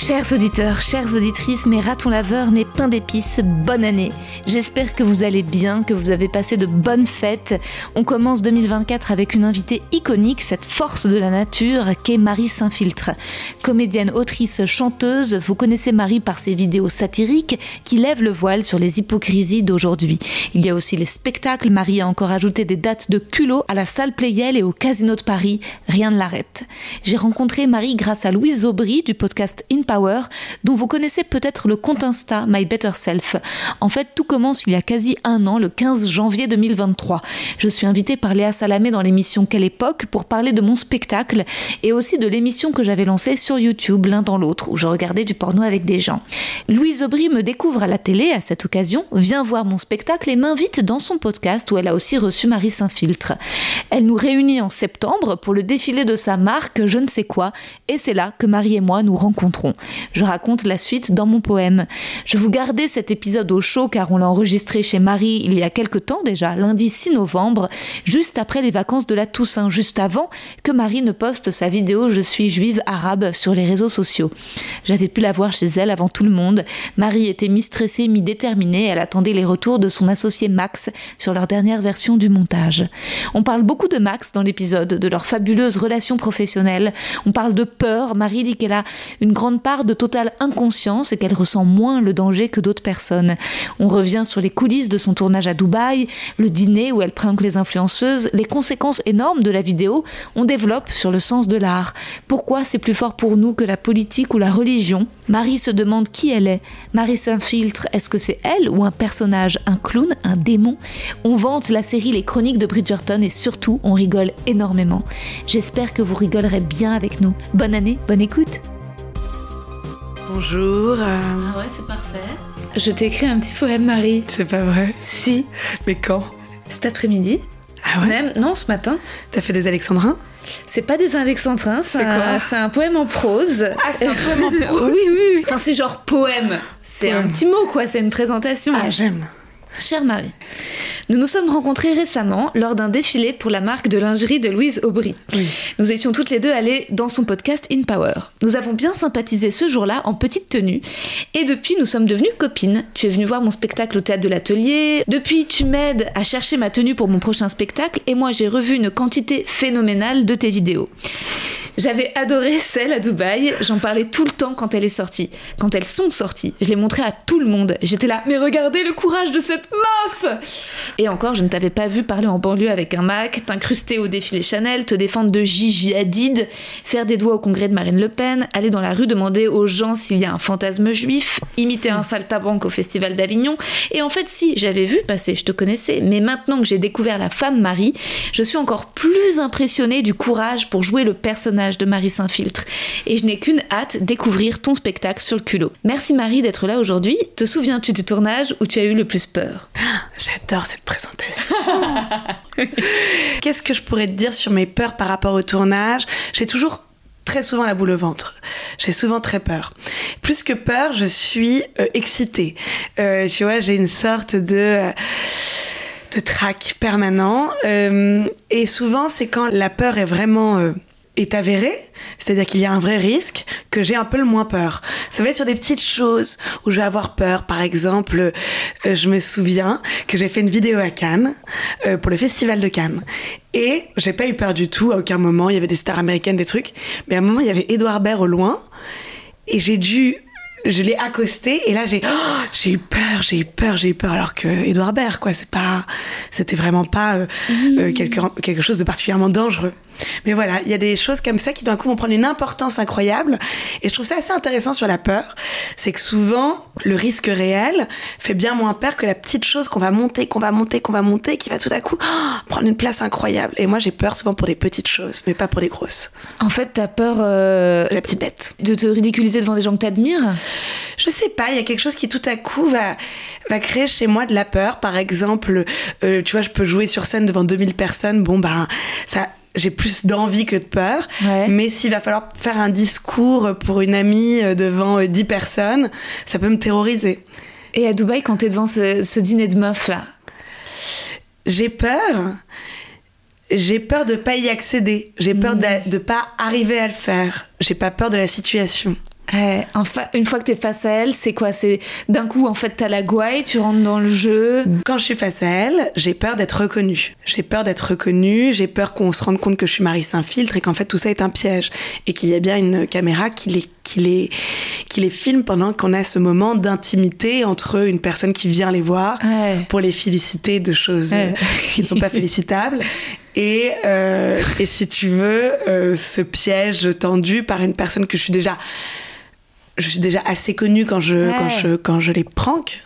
Chers auditeurs, chères auditrices, mes ratons laveurs, mes pains d'épices, bonne année. J'espère que vous allez bien, que vous avez passé de bonnes fêtes. On commence 2024 avec une invitée iconique, cette force de la nature qu'est Marie Saint-Filtre. Comédienne, autrice, chanteuse, vous connaissez Marie par ses vidéos satiriques qui lèvent le voile sur les hypocrisies d'aujourd'hui. Il y a aussi les spectacles. Marie a encore ajouté des dates de culot à la salle Playel et au Casino de Paris. Rien ne l'arrête. J'ai rencontré Marie grâce à Louise Aubry du podcast In Power, dont vous connaissez peut-être le compte Insta My Better Self. En fait, tout commence il y a quasi un an, le 15 janvier 2023. Je suis invitée par Léa Salamé dans l'émission Quelle époque pour parler de mon spectacle et aussi de l'émission que j'avais lancée sur YouTube l'un dans l'autre, où je regardais du porno avec des gens. Louise Aubry me découvre à la télé à cette occasion, vient voir mon spectacle et m'invite dans son podcast où elle a aussi reçu Marie Saint-Filtre. Elle nous réunit en septembre pour le défilé de sa marque Je ne sais quoi, et c'est là que Marie et moi nous rencontrons. Je raconte la suite dans mon poème. Je vous gardais cet épisode au chaud car on l'a enregistré chez Marie il y a quelque temps déjà, lundi 6 novembre, juste après les vacances de la Toussaint, juste avant que Marie ne poste sa vidéo Je suis juive arabe sur les réseaux sociaux. J'avais pu la voir chez elle avant tout le monde. Marie était mi-stressée, mi-déterminée, elle attendait les retours de son associé Max sur leur dernière version du montage. On parle beaucoup de Max dans l'épisode, de leur fabuleuse relation professionnelle. On parle de peur. Marie dit qu'elle a une grande part de totale inconscience et qu'elle ressent moins le danger que d'autres personnes. On revient sur les coulisses de son tournage à Dubaï, le dîner où elle prank les influenceuses, les conséquences énormes de la vidéo. On développe sur le sens de l'art. Pourquoi c'est plus fort pour nous que la politique ou la religion? Marie se demande qui elle est. Marie s'infiltre. Est-ce que c'est elle ou un personnage, un clown, un démon? On vante la série Les Chroniques de Bridgerton et surtout on rigole énormément. J'espère que vous rigolerez bien avec nous. Bonne année, bonne écoute. Bonjour. euh, Ah ouais, c'est parfait. Je t'ai écrit un petit poème, Marie. C'est pas vrai. Si, Mais quand? Cet après-midi. Ah ouais? Même, non, ce matin. T'as fait des alexandrins? C'est pas des alexandrins, c'est un, c'est un poème en prose. Ah, c'est un poème en prose. Oui, oui. Enfin, c'est genre poème. C'est un petit mot, quoi. C'est une présentation. Ah, j'aime. Chère Marie, nous nous sommes rencontrés récemment lors d'un défilé pour la marque de lingerie de Louise Aubry. Oui. Nous étions toutes les deux allées dans son podcast In Power. Nous avons bien sympathisé ce jour-là en petite tenue et depuis nous sommes devenues copines. Tu es venue voir mon spectacle au théâtre de l'atelier. Depuis tu m'aides à chercher ma tenue pour mon prochain spectacle et moi j'ai revu une quantité phénoménale de tes vidéos. J'avais adoré celle à Dubaï, j'en parlais tout le temps quand elle est sortie. Quand elles sont sorties, je les montrais à tout le monde. J'étais là, mais regardez le courage de cette meuf Et encore, je ne t'avais pas vu parler en banlieue avec un Mac, t'incruster au défilé Chanel, te défendre de Gigi Hadid, faire des doigts au congrès de Marine Le Pen, aller dans la rue demander aux gens s'il y a un fantasme juif, imiter un saltabanque au festival d'Avignon. Et en fait, si, j'avais vu passer, je te connaissais, mais maintenant que j'ai découvert la femme Marie, je suis encore plus impressionnée du courage pour jouer le personnage de Marie Saint-Filtre. Et je n'ai qu'une hâte, découvrir ton spectacle sur le culot. Merci Marie d'être là aujourd'hui. Te souviens-tu du tournage où tu as eu le plus peur? J'adore cette présentation. Qu'est-ce que je pourrais te dire sur mes peurs par rapport au tournage? J'ai toujours très souvent la boule au ventre. J'ai souvent très peur. Plus que peur, je suis euh, excitée. Euh, tu vois, j'ai une sorte de... euh, de trac permanent. Et souvent, c'est quand la peur est vraiment est avéré, c'est-à-dire qu'il y a un vrai risque, que j'ai un peu le moins peur. Ça va être sur des petites choses où je vais avoir peur. Par exemple, euh, je me souviens que j'ai fait une vidéo à Cannes euh, pour le festival de Cannes. Et j'ai pas eu peur du tout à aucun moment. Il y avait des stars américaines, des trucs. Mais à un moment, il y avait Edouard Baird au loin. Et j'ai dû je l'ai accosté et là j'ai oh, j'ai eu peur, j'ai eu peur, j'ai eu peur alors que Edouard Baird quoi, c'est pas c'était vraiment pas euh, euh, quelque, quelque chose de particulièrement dangereux. Mais voilà, il y a des choses comme ça qui d'un coup vont prendre une importance incroyable. Et je trouve ça assez intéressant sur la peur. C'est que souvent, le risque réel fait bien moins peur que la petite chose qu'on va monter, qu'on va monter, qu'on va monter, qui va tout à coup oh, prendre une place incroyable. Et moi, j'ai peur souvent pour des petites choses, mais pas pour des grosses. En fait, t'as peur. Euh, de la petite bête. De te ridiculiser devant des gens que t'admires Je sais pas, il y a quelque chose qui tout à coup va, va créer chez moi de la peur. Par exemple, euh, tu vois, je peux jouer sur scène devant 2000 personnes. Bon, bah, ça j'ai plus d'envie que de peur. Mais s'il va falloir faire un discours pour une amie euh, devant 10 euh, personnes, ça peut me terroriser. Et à Dubaï, quand tu es devant ce, dîner de meufs là? J'ai peur. J'ai peur de pas y accéder. J'ai peur mmh. de ne pas arriver à le faire. J'ai pas peur de la situation. Enfin, une fois que tu es face à elle, c'est quoi? C'est d'un coup, en fait, t'as la gouaille, tu rentres dans le jeu. Quand je suis face à elle, j'ai peur d'être reconnue. J'ai peur d'être reconnue, j'ai peur qu'on se rende compte que je suis Marie Saint-Filtre et qu'en fait tout ça est un piège. Et qu'il y a bien une caméra qui les, qui les, qui les filme pendant qu'on a ce moment d'intimité entre une personne qui vient les voir pour les féliciter de choses qui ne sont pas félicitables. Et, euh, et si tu veux, euh, ce piège tendu par une personne que je suis déjà je suis déjà assez connue quand je, quand je, quand je les prank.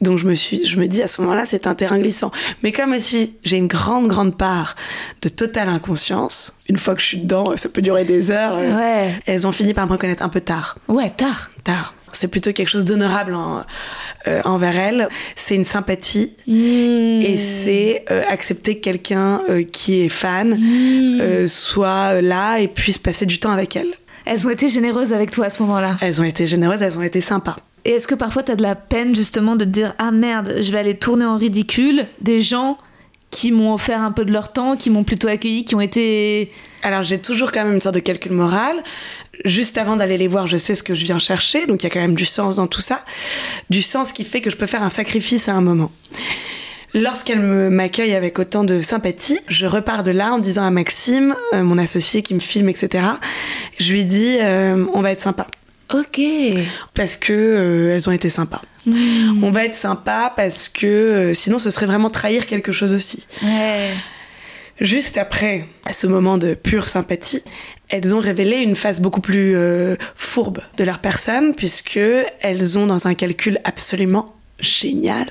Donc je me suis, je me dis à ce moment-là, c'est un terrain glissant. Mais comme aussi j'ai une grande, grande part de totale inconscience, une fois que je suis dedans, ça peut durer des heures. Euh, ouais. Elles ont fini par me reconnaître un peu tard. Ouais, tard. Tard. C'est plutôt quelque chose d'honorable euh, envers elles. C'est une sympathie hmm. et c'est euh, accepter que quelqu'un qui est fan hmm. soit là et puisse passer du temps avec elle. Elles ont été généreuses avec toi à ce moment-là. Elles ont été généreuses, elles ont été sympas. Et est-ce que parfois tu as de la peine justement de te dire ah merde, je vais aller tourner en ridicule des gens qui m'ont offert un peu de leur temps, qui m'ont plutôt accueilli, qui ont été alors j'ai toujours quand même une sorte de calcul moral. Juste avant d'aller les voir, je sais ce que je viens chercher, donc il y a quand même du sens dans tout ça. Du sens qui fait que je peux faire un sacrifice à un moment. Lorsqu'elle m'accueille avec autant de sympathie, je repars de là en disant à Maxime, euh, mon associé qui me filme, etc., je lui dis, euh, on va être sympa. Ok. Parce que euh, elles ont été sympas. Hmm. On va être sympa parce que sinon ce serait vraiment trahir quelque chose aussi. Ouais. Juste après ce moment de pure sympathie, elles ont révélé une face beaucoup plus fourbe de leur personne puisque elles ont dans un calcul absolument génial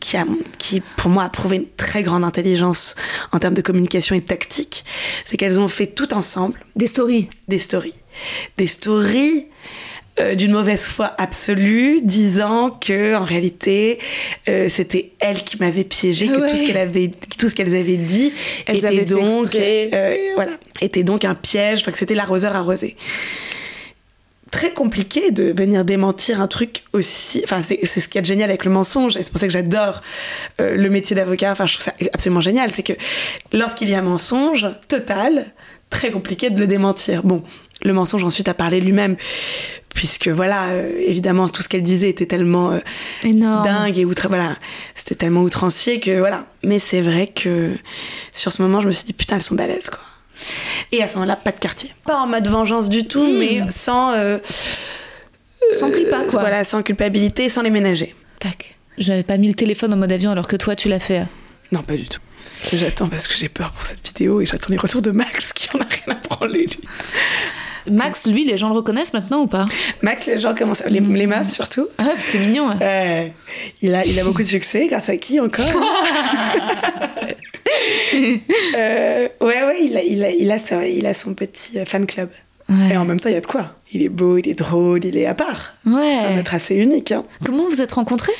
qui, a, qui pour moi a prouvé une très grande intelligence en termes de communication et de tactique, c'est qu'elles ont fait tout ensemble. Des stories. Des stories. Des stories euh, d'une mauvaise foi absolue, disant que en réalité euh, c'était elle qui m'avait piégé, que tout ce qu'elle avait, tout ce qu'elles avaient dit était donc, euh, voilà, était donc un piège, que c'était l'arroseur arrosé très compliqué de venir démentir un truc aussi. Enfin, c'est ce qui est génial avec le mensonge, et c'est pour ça que j'adore euh, le métier d'avocat. Enfin, je trouve ça absolument génial. C'est que lorsqu'il y a un mensonge total, très compliqué de le démentir. Bon, le mensonge ensuite a parlé lui-même, puisque voilà, euh, évidemment, tout ce qu'elle disait était tellement euh, dingue et outre. Voilà, c'était tellement outrancier que voilà. Mais c'est vrai que sur ce moment, je me suis dit putain, elles sont balèzes, quoi. Et à ce moment-là, pas de quartier. Pas en mode vengeance du tout, hmm. mais sans. Euh, sans culpa, quoi. Voilà, sans culpabilité, sans les ménager. Tac. J'avais pas mis le téléphone en mode avion alors que toi, tu l'as fait. Non, pas du tout. J'attends parce que j'ai peur pour cette vidéo et j'attends les retours de Max qui en a rien à branler, lui. Max, lui, les gens le reconnaissent maintenant ou pas? Max, les gens commencent à... les, les meufs surtout. Ah ouais, parce que c'est mignon. Ouais. il, a, il a beaucoup de succès, grâce à qui encore? euh, Ouais, ouais, il a, il, a, il, a, il a son petit euh, fan club. Et en même temps, il y a de quoi. Il est beau, il est drôle, il est à part. Ouais. C'est un être assez unique. Hein. Comment vous êtes rencontrés?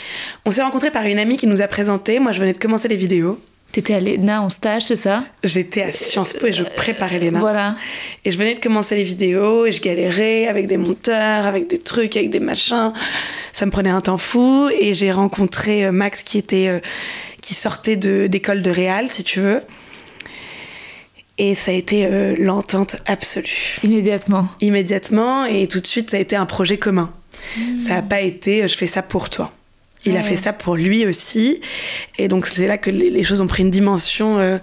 On s'est rencontrés par une amie qui nous a présenté. Moi, je venais de commencer les vidéos. T'étais à l'ENA en stage, c'est ça? J'étais à Sciences Po et je préparais l'ENA. Voilà. Et je venais de commencer les vidéos et je galérais avec des monteurs, avec des trucs, avec des machins. Ça me prenait un temps fou et j'ai rencontré euh, Max qui était euh, qui sortait de d'école de réal, si tu veux. Et ça a été euh, l'entente absolue. Immédiatement. Immédiatement, et tout de suite, ça a été un projet commun. Ça n'a pas été euh, je fais ça pour toi. Il a fait ça pour lui aussi. Et donc, c'est là que les, les choses ont pris une dimension euh,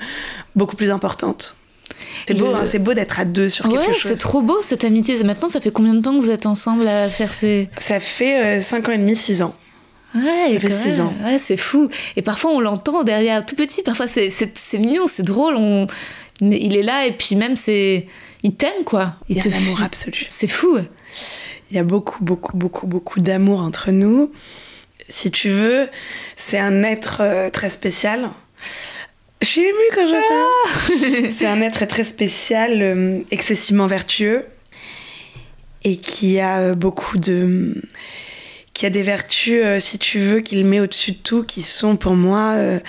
beaucoup plus importante. C'est beau, Le- hein, c'est beau d'être à deux sur quelque Ouais, chose. c'est trop beau cette amitié. Maintenant, ça fait combien de temps que vous êtes ensemble à faire ces. Ça fait 5 ans et demi, 6 ans. Ouais, quand six même. ans. Ouais, c'est fou. Et parfois, on l'entend derrière, tout petit. Parfois, c'est, mignon, c'est drôle. On... Mais il est là et puis même, c'est. Il t'aime, quoi. Il y a te un amour absolu. C'est fou. Il y a beaucoup, beaucoup, beaucoup, beaucoup d'amour entre nous. Si tu veux, c'est un être euh, très spécial. Je suis émue quand je parle. c'est un être très spécial, euh, excessivement vertueux et qui a euh, beaucoup de. Qui a des vertus, euh, si tu veux, qu'il met au-dessus de tout, qui sont pour moi euh,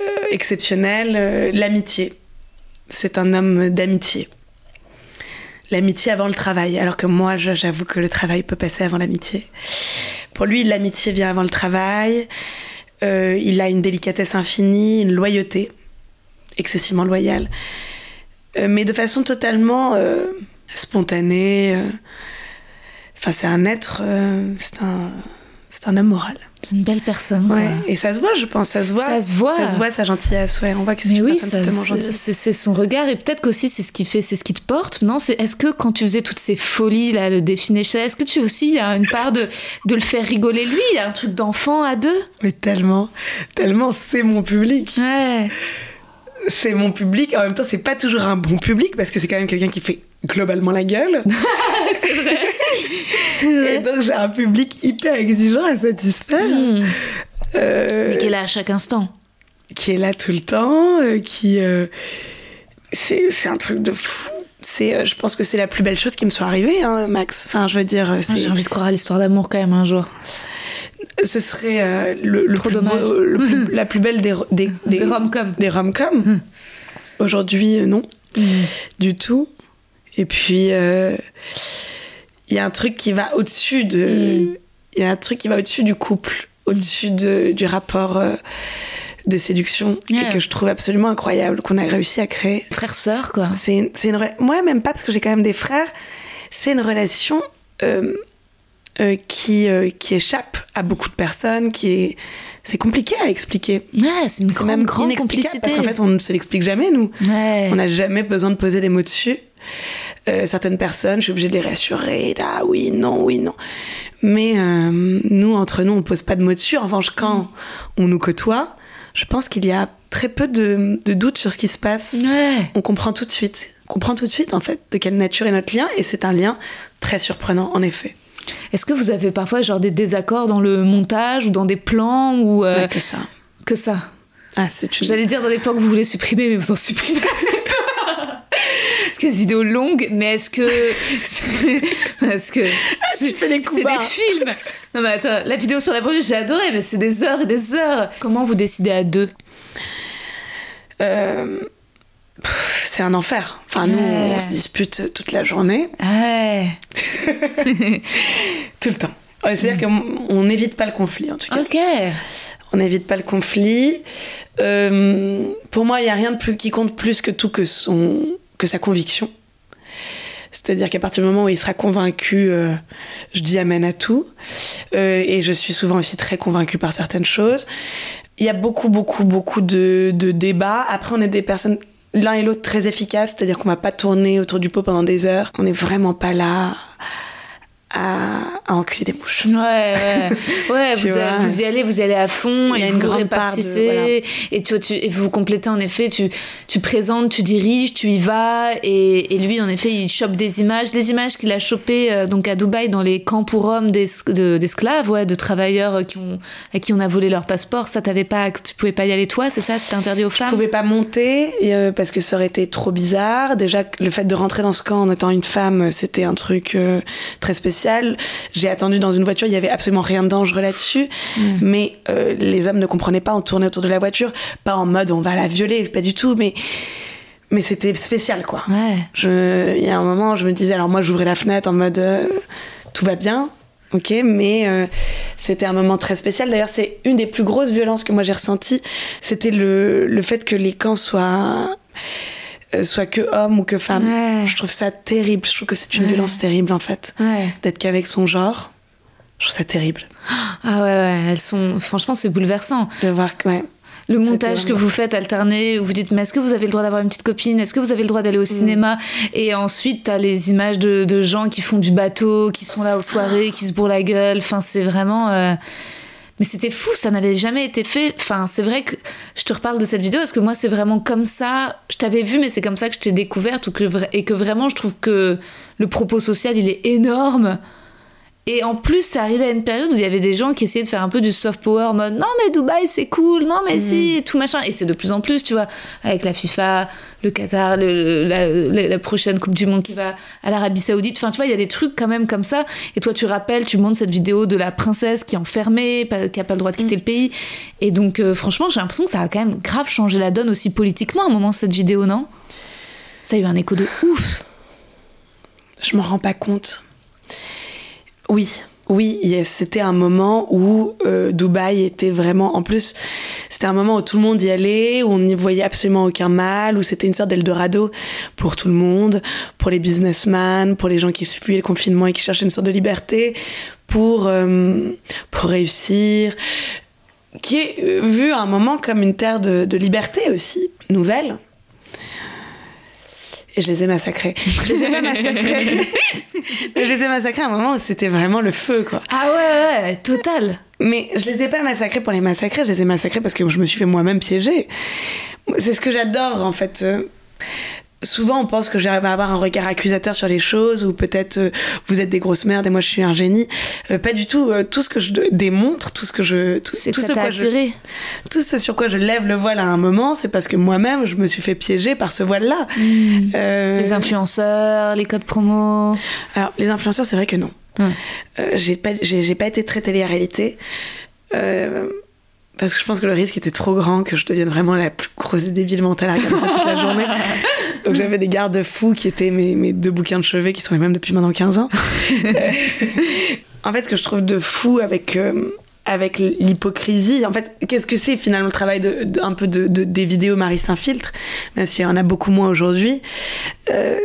euh, exceptionnelles. L'amitié. C'est un homme d'amitié l'amitié avant le travail, alors que moi, j'avoue que le travail peut passer avant l'amitié. Pour lui, l'amitié vient avant le travail. Il a une délicatesse infinie, une loyauté, excessivement loyale, mais de façon totalement spontanée. Enfin, c'est un être, euh, c'est un, c'est un homme moral. C'est une belle personne, quoi. Ouais. Et ça se voit, je pense, ça se voit. Ça se voit. Ça se voit, sa gentillesse. Ouais, on voit que c'est oui, c'est son regard et peut-être qu'aussi c'est ce qui fait, c'est ce qui te porte. Non, c'est est-ce que quand tu faisais toutes ces folies là, le défilé, est-ce que tu aussi il y a une part de de le faire rigoler lui, il y a un truc d'enfant à deux? Mais tellement, tellement, c'est mon public. Ouais. c'est mon public. En même temps, c'est pas toujours un bon public parce que c'est quand même quelqu'un qui fait globalement la gueule. C'est vrai. Et donc, j'ai un public hyper exigeant à satisfaire. Hmm. euh, Mais qui est là à chaque instant. qui est là tout le temps, euh, qui. euh, c'est un truc de fou. C'est, je pense que c'est la plus belle chose qui me soit arrivée, hein, Max. Enfin, je veux dire, Ah, J'ai envie de croire à l'histoire d'amour quand même un jour. ce serait euh, le, le Trop plus dommage. beau- le plus- la plus belle des, des, des, Des rom-com. des rom-com. Aujourd'hui, non, du tout. Et puis, euh, il y a un truc qui va au-dessus de. Il y a un truc qui va au-dessus du couple, au-dessus de- du rapport euh, de séduction, et que je trouve absolument incroyable, qu'on a réussi à créer. Frère-sœur, quoi. C'est une, Moi, même pas, parce que j'ai quand même des frères, c'est une relation euh, euh, qui, euh, qui échappe à beaucoup de personnes, qui est. C'est compliqué à expliquer. Ouais, c'est une grande, même grande complicité. Parce qu'en fait, on ne se l'explique jamais, nous. ouais. On n'a jamais besoin de poser des mots dessus. Euh, certaines personnes, je suis obligée de les rassurer. Ah oui, non, oui, non. Mais euh, nous, entre nous, on ne pose pas de mots dessus. En revanche, quand on nous côtoie, je pense qu'il y a très peu de, de doutes sur ce qui se passe. Ouais. On comprend tout de suite. On comprend tout de suite, en fait, de quelle nature est notre lien. Et c'est un lien très surprenant, en effet. Est-ce que vous avez parfois genre des désaccords dans le montage ou dans des plans ou euh, Ouais, que ça. que ça? Ah, c'est une... J'allais dire dans des plans que vous voulez supprimer, mais vous en supprimez. Parce a des vidéos longues, mais est-ce que. Est-ce que. coups C'est des films Non, mais attends, la vidéo sur la banlieue, j'ai adoré, mais c'est des heures et des heures. Comment vous décidez à deux Euh, c'est un enfer. Enfin, nous, Ouais. on se dispute toute la journée. Ouais. Tout le temps. Ouais, C'est-à-dire qu'on n'évite pas le conflit, en tout cas. Ok. On n'évite pas le conflit. Euh, pour moi, il n'y a rien de plus qui compte plus que tout que, son, que sa conviction. C'est-à-dire qu'à partir du moment où il sera convaincu, euh, je dis amen à tout. Euh, et je suis souvent aussi très convaincue par certaines choses. Il y a beaucoup, beaucoup, beaucoup de, de débats. Après, on est des personnes, l'un et l'autre, très efficaces. C'est-à-dire qu'on va pas tourner autour du pot pendant des heures. On n'est vraiment pas là à, à enculer des mouches. Ouais, ouais. Ouais, vous, y allez, vous y allez à fond, Il y a et une vous grande part de- répartissez, voilà. et, tu, tu, et vous complétez en effet, tu, tu présentes, tu diriges, tu y vas, et, et lui en effet il chope des images, les images qu'il a chopées euh, donc à Dubaï dans les camps pour hommes d'es- de- d'esclaves, ouais, de travailleurs qui ont, à qui on a volé leur passeport, ça t'avais pas, tu pouvais pas y aller toi, c'est ça, c'était interdit aux Je femmes? pouvais pas monter euh, parce que ça aurait été trop bizarre. Déjà, le fait de rentrer dans ce camp en étant une femme, c'était un truc euh, très spécial. J'ai attendu dans une voiture, il y avait absolument rien de dangereux là-dessus. Mais euh, les hommes ne comprenaient pas, on tournait autour de la voiture, pas en mode on va la violer, pas du tout, mais, mais c'était spécial quoi. Ouais. Il y a un moment, je me disais, alors moi j'ouvrais la fenêtre en mode euh, tout va bien. Ok, mais euh, c'était un moment très spécial. D'ailleurs, c'est une des plus grosses violences que moi j'ai ressenties. C'était le, le fait que les camps soient, euh, soient que hommes ou que. Ouais. Je trouve ça terrible. Je trouve que c'est une Ouais. violence terrible en fait. Ouais. D'être qu'avec son genre. Je trouve ça terrible. Ah ouais, ouais, elles sont. Franchement, c'est bouleversant. De voir que. Le montage que vous faites alterner, où vous dites, mais est-ce que vous avez le droit d'avoir une petite copine? Est-ce que vous avez le droit d'aller au Mm. cinéma? Et ensuite, t'as les images de, de gens qui font du bateau, qui sont là aux soirées, qui se bourrent la gueule. Enfin, c'est vraiment. euh, Mais c'était fou, ça n'avait jamais été fait. Enfin, c'est vrai que je te reparle de cette vidéo parce que moi, c'est vraiment comme ça. Je t'avais vu, mais c'est comme ça que je t'ai découverte et que vraiment, je trouve que le propos social, il est énorme. Et en plus, ça arrivait à une période où il y avait des gens qui essayaient de faire un peu du soft power, mode non mais Dubaï c'est cool, non mais si, tout machin. Et c'est de plus en plus, tu vois, avec la FIFA, le Qatar, le- la, la- la prochaine Coupe du Monde qui va à l'Arabie Saoudite. Enfin, tu vois, il y a des trucs quand même comme ça. Et toi, tu rappelles, tu montres cette vidéo de la princesse qui est enfermée, qui a pas le droit de quitter le pays. Et donc, euh, franchement, j'ai l'impression que ça a quand même grave changé la donne aussi politiquement à un moment, cette vidéo, non? Ça a eu un écho de ouf. Je m'en rends pas compte. Oui, oui, yes, c'était un moment où euh, Dubaï était vraiment. En plus, c'était un moment où tout le monde y allait, où on n'y voyait absolument aucun mal, où c'était une sorte d'Eldorado pour tout le monde, pour les businessmen, pour les gens qui fuyaient le confinement et qui cherchaient une sorte de liberté, pour, euh, pour réussir. Qui est euh, vu à un moment comme une terre de, de liberté aussi, nouvelle. Et je les ai massacrés. Je les ai pas massacrés. je les ai massacrés à un moment où c'était vraiment le feu, quoi. Ah ouais, ouais, total. Mais je les ai pas massacrés pour les massacrer, je les ai massacrés parce que je me suis fait moi-même piéger. C'est ce que j'adore, en fait. Souvent, on pense que j'arrive à avoir un regard accusateur sur les choses, ou peut-être euh, vous êtes des grosses merdes et moi je suis un génie. Euh, pas du tout. Euh, tout ce que je démontre, tout ce que je, tout, que tout ça ce quoi je- tout ce sur quoi je lève le voile à un moment, c'est parce que moi-même je me suis fait piéger par ce voile-là. Euh, Les influenceurs, les codes promo. alors, les influenceurs, c'est vrai que non. Euh, j'ai pas, j'ai, j'ai pas été très télé-réalité. Euh, parce que je pense que le risque était trop grand que je devienne vraiment la plus grosse débile mentale à regarder ça toute la journée. Donc j'avais des garde-fous qui étaient mes, mes deux bouquins de chevet qui sont les mêmes depuis maintenant 15 ans. En fait, ce que je trouve de fou avec, euh, avec l'hypocrisie, en fait, qu'est-ce que c'est finalement le travail de, de- un peu de, de- des vidéos Marie Saint-Filtre, même s'il y en a beaucoup moins aujourd'hui euh,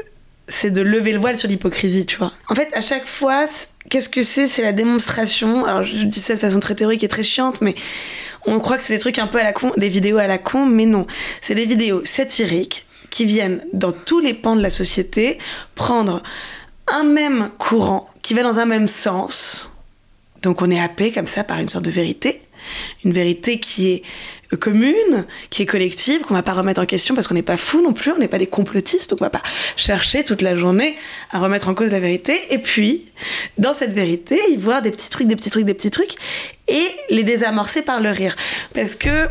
c'est de lever le voile sur l'hypocrisie, tu vois. En fait, à chaque fois, qu'est-ce que c'est C'est la démonstration. Alors, je dis ça de façon très théorique et très chiante, mais on croit que c'est des trucs un peu à la con, des vidéos à la con, mais non. C'est des vidéos satiriques qui viennent dans tous les pans de la société prendre un même courant qui va dans un même sens. Donc, on est happé comme ça par une sorte de vérité. Une vérité qui est commune, qui est collective, qu'on va pas remettre en question parce qu'on n'est pas fou non plus, on n'est pas des complotistes, donc on va pas chercher toute la journée à remettre en cause la vérité. Et puis, dans cette vérité, y voir des petits trucs, des petits trucs, des petits trucs, et les désamorcer par le rire. Parce que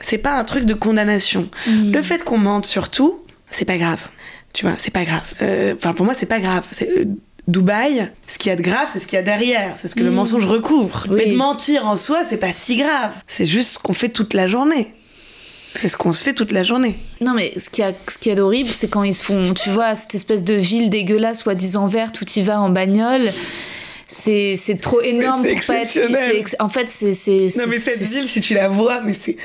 c'est pas un truc de condamnation. Le fait qu'on mente surtout, c'est pas grave. Tu vois, c'est pas grave. Euh, Enfin, pour moi, c'est pas grave. C'est, euh, Dubaï, ce qu'il y a de grave, c'est ce qu'il y a derrière. C'est ce que le mensonge recouvre. Oui. Mais de mentir en soi, c'est pas si grave. C'est juste ce qu'on fait toute la journée. C'est ce qu'on se fait toute la journée. Non, mais ce qu'il y a, ce qu'il y a d'horrible, c'est quand ils se font, tu vois, cette espèce de ville dégueulasse, soi-disant verte, où tu vas en bagnole. C'est, c'est trop énorme pour pas être. ex- En fait, c'est. c'est Non, mais c'est- cette ville, si tu la vois, mais c'est,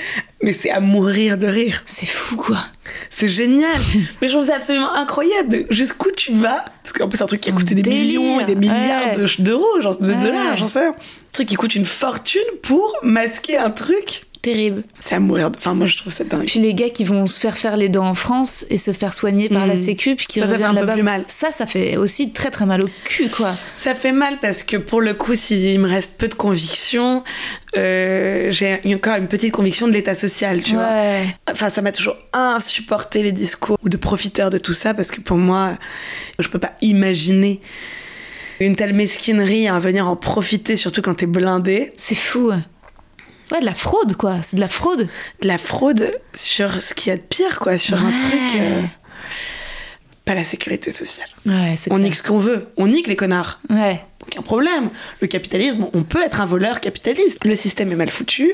mais c'est à mourir de rire. C'est fou, quoi. C'est génial. mais je trouve ça absolument incroyable. De jusqu'où tu vas Parce qu'en plus, c'est un truc qui a coûté des Délire, millions et des milliards ouais. de- d'euros, genre de Ouais. dollars, j'en sais rien. Un truc qui coûte une fortune pour masquer un truc. Terrible. C'est à mourir. de- Enfin, moi, je trouve ça dingue. Puis les gars qui vont se faire faire les dents en France et se faire soigner par la Mhm. Sécu, puis qui Ça, reviennent là-bas. Ça, ça fait aussi très très mal au cul, quoi. Ça fait mal parce que pour le coup, s'il me reste peu de conviction, euh, j'ai encore une petite conviction de l'état social, tu vois. ouais. Enfin, ça m'a toujours insupporté les discours ou de profiteurs de tout ça parce que pour moi, je peux pas imaginer une telle mesquinerie à venir en profiter, surtout quand t'es blindé. C'est fou. Ouais, de la fraude, quoi. C'est de la fraude. De la fraude sur ce qu'il y a de pire, quoi, sur un truc. euh, pas la sécurité sociale. Ouais, c'est On clair. nique ce qu'on veut. On nique les connards. Ouais. Aucun problème. Le capitalisme, on peut être un voleur capitaliste. Le système est mal foutu.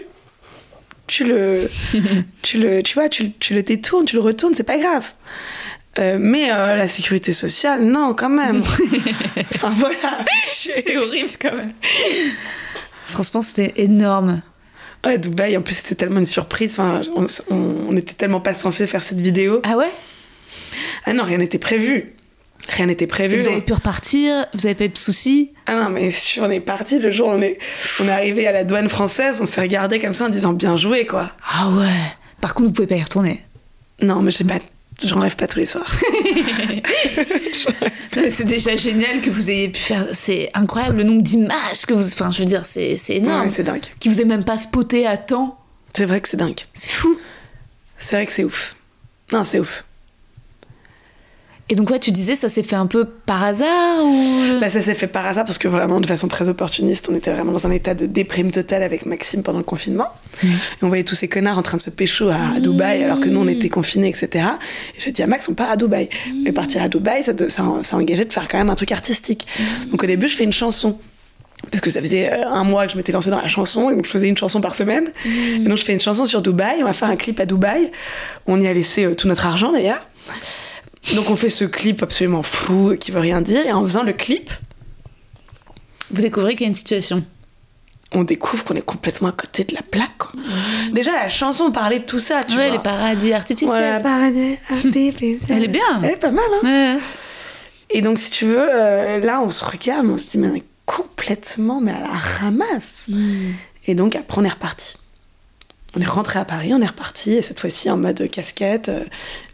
Tu le, tu le, tu vois, tu, le- tu le détournes, tu le retournes, c'est pas grave. Euh, mais euh, la sécurité sociale, non, quand même. enfin voilà. C'est horrible quand même. Franchement, c'était énorme. Ouais, Dubaï, en plus, c'était tellement une surprise. Enfin, on, on, était tellement pas censé faire cette vidéo. Ah ouais? Ah non, rien n'était prévu. Rien n'était prévu. vous avez pu repartir? Vous avez pas eu de soucis? Ah non, mais si on est parti le jour où on est, on est arrivé à la douane française, on s'est regardé comme ça en disant bien joué, quoi. Ah ouais Par contre, vous pouvez pas y retourner Non, mais j'ai pas J'en rêve pas tous les soirs. c'est déjà génial que vous ayez pu faire. C'est incroyable le nombre d'images que vous. Enfin, je veux dire, c'est énorme. Ouais, c'est dingue. Qui vous ait même pas spoté à temps. C'est vrai que c'est dingue. C'est fou. C'est vrai que c'est ouf. Non, c'est ouf. Et donc, ouais, tu disais, ça s'est fait un peu par hasard ou... Bah, ça s'est fait par hasard parce que vraiment, de façon très opportuniste, on était vraiment dans un état de déprime totale avec Maxime pendant le confinement. Mmh. Et on voyait tous ces connards en train de se pécho à, mmh. Dubaï alors que nous, on était confinés, etc. Et j'ai dit à Max, on part à Dubaï. Mmh. Mais partir à Dubaï, ça, ça, ça engageait de faire quand même un truc artistique. Donc au début, je fais une chanson parce que ça faisait euh, un mois que je m'étais lancée dans la chanson, et donc je faisais une chanson par semaine. Et donc je fais une chanson sur Dubaï, on va faire un clip à Dubaï. On y a laissé euh, tout notre argent d'ailleurs. Donc on fait ce clip absolument fou qui veut rien dire et en faisant le clip, vous découvrez qu'il y a une situation. On découvre qu'on est complètement à côté de la plaque. Mmh. Déjà la chanson parlait de tout ça, tu ouais, vois. les paradis artificiels. Voilà, paradis artificiels. Elle est bien. Elle est pas mal, hein. Ouais. Et donc si tu veux, euh, là on se regarde, on se dit mais on est complètement mais à la ramasse. Mmh. Et donc après on est reparti. On est rentré à Paris, on est reparti, et cette fois-ci en mode casquette, euh,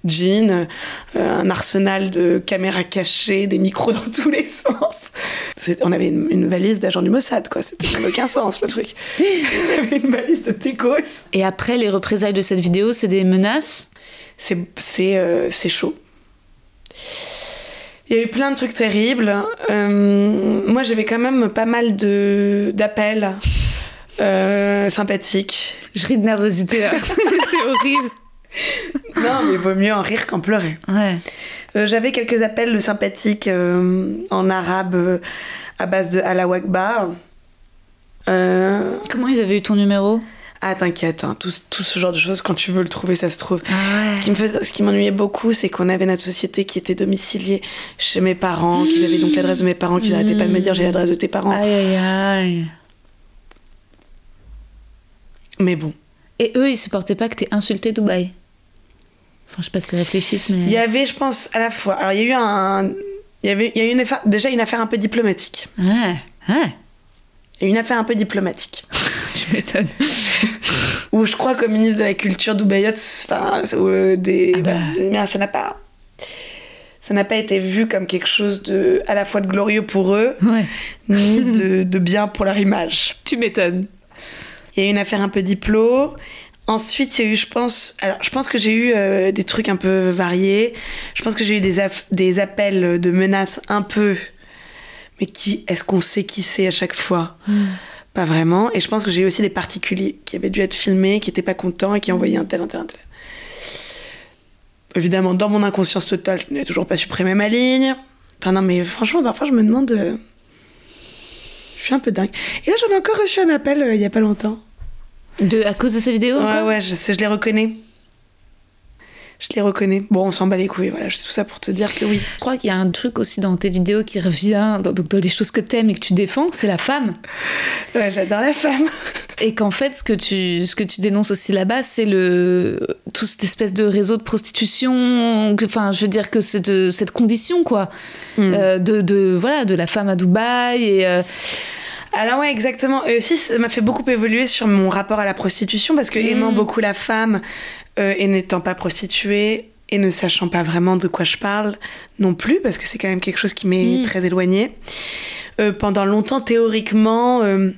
jean, euh, un arsenal de caméras cachées, des micros dans tous les sens. On avait une, valise d'agent du Mossad, quoi. C'était aucun sens, le truc. On avait une valise de Tecos. Et après, les représailles de cette vidéo, c'est des menaces? C'est euh, chaud. Il y a eu plein de trucs terribles. Euh, moi, j'avais quand même pas mal d'appels euh, sympathique. Je ris de nervosité c'est horrible. Non, mais vaut mieux en rire qu'en pleurer. Ouais. Euh, J'avais quelques appels de sympathiques euh, en arabe à base de Allah Akbar. Comment ils avaient eu ton numéro? Ah t'inquiète, hein, tout, tout, ce genre de choses, quand tu veux le trouver, ça se trouve. Ah ouais. Ce qui me m'ennuyait beaucoup, c'est qu'on avait notre société qui était domiciliée chez mes parents, qu'ils avaient donc l'adresse de mes parents, qu'ils n'arrêtaient pas de me dire j'ai l'adresse de tes parents. Aïe aïe aïe. Mais bon. Et eux, ils supportaient pas que t'aies insulté Dubaï Enfin, je sais pas s'ils réfléchissent, mais. Il y avait, je pense, à la fois. Alors, il y a eu un. Il y avait il y a eu une affaire, déjà une affaire un peu diplomatique. Ouais, ouais. Il y a une affaire un peu diplomatique. je m'étonne. Où je crois qu'au ministre de la Culture Dubaïote, enfin, euh, des. Ah bah. bah ça n'a pas. Ça n'a pas été vu comme quelque chose de à la fois de glorieux pour eux, ouais. ni de, de bien pour leur image. Tu m'étonnes. Il y a eu une affaire un peu diplo. Ensuite, il y a eu, je pense, alors je pense que j'ai eu euh, des trucs un peu variés. Je pense que j'ai eu des, des appels de menaces un peu, mais qui, est-ce qu'on sait qui c'est à chaque fois? Mm. Pas vraiment. Et je pense que j'ai eu aussi des particuliers qui avaient dû être filmés, qui n'étaient pas contents et qui envoyaient un tel, un tel, un tel. Évidemment, dans mon inconscience totale, je n'ai toujours pas supprimé ma ligne. Enfin non, mais franchement, parfois je me demande. Je suis un peu dingue. Et là, j'en ai encore reçu un appel euh, il y a pas longtemps. De, à cause de sa vidéo Ouais, ouais, je, sais, je les reconnais. Je les reconnais. Bon, on s'en bat les couilles, voilà, tout ça pour te dire que oui. Je crois qu'il y a un truc aussi dans tes vidéos qui revient, dans, dans les choses que t'aimes et que tu défends, c'est la femme. Ouais, j'adore la femme. Et qu'en fait, ce que tu, ce que tu dénonces aussi là-bas, c'est le tout cette espèce de réseau de prostitution. Enfin, je veux dire que c'est cette condition, quoi, mm. euh, de, de, voilà, de la femme à Dubaï et. Euh, alors ouais, exactement. Et aussi, ça m'a fait beaucoup évoluer sur mon rapport à la prostitution parce que mmh. aimant beaucoup la femme euh, et n'étant pas prostituée et ne sachant pas vraiment de quoi je parle non plus parce que c'est quand même quelque chose qui m'est mmh. très éloigné. Euh, pendant longtemps, théoriquement, euh,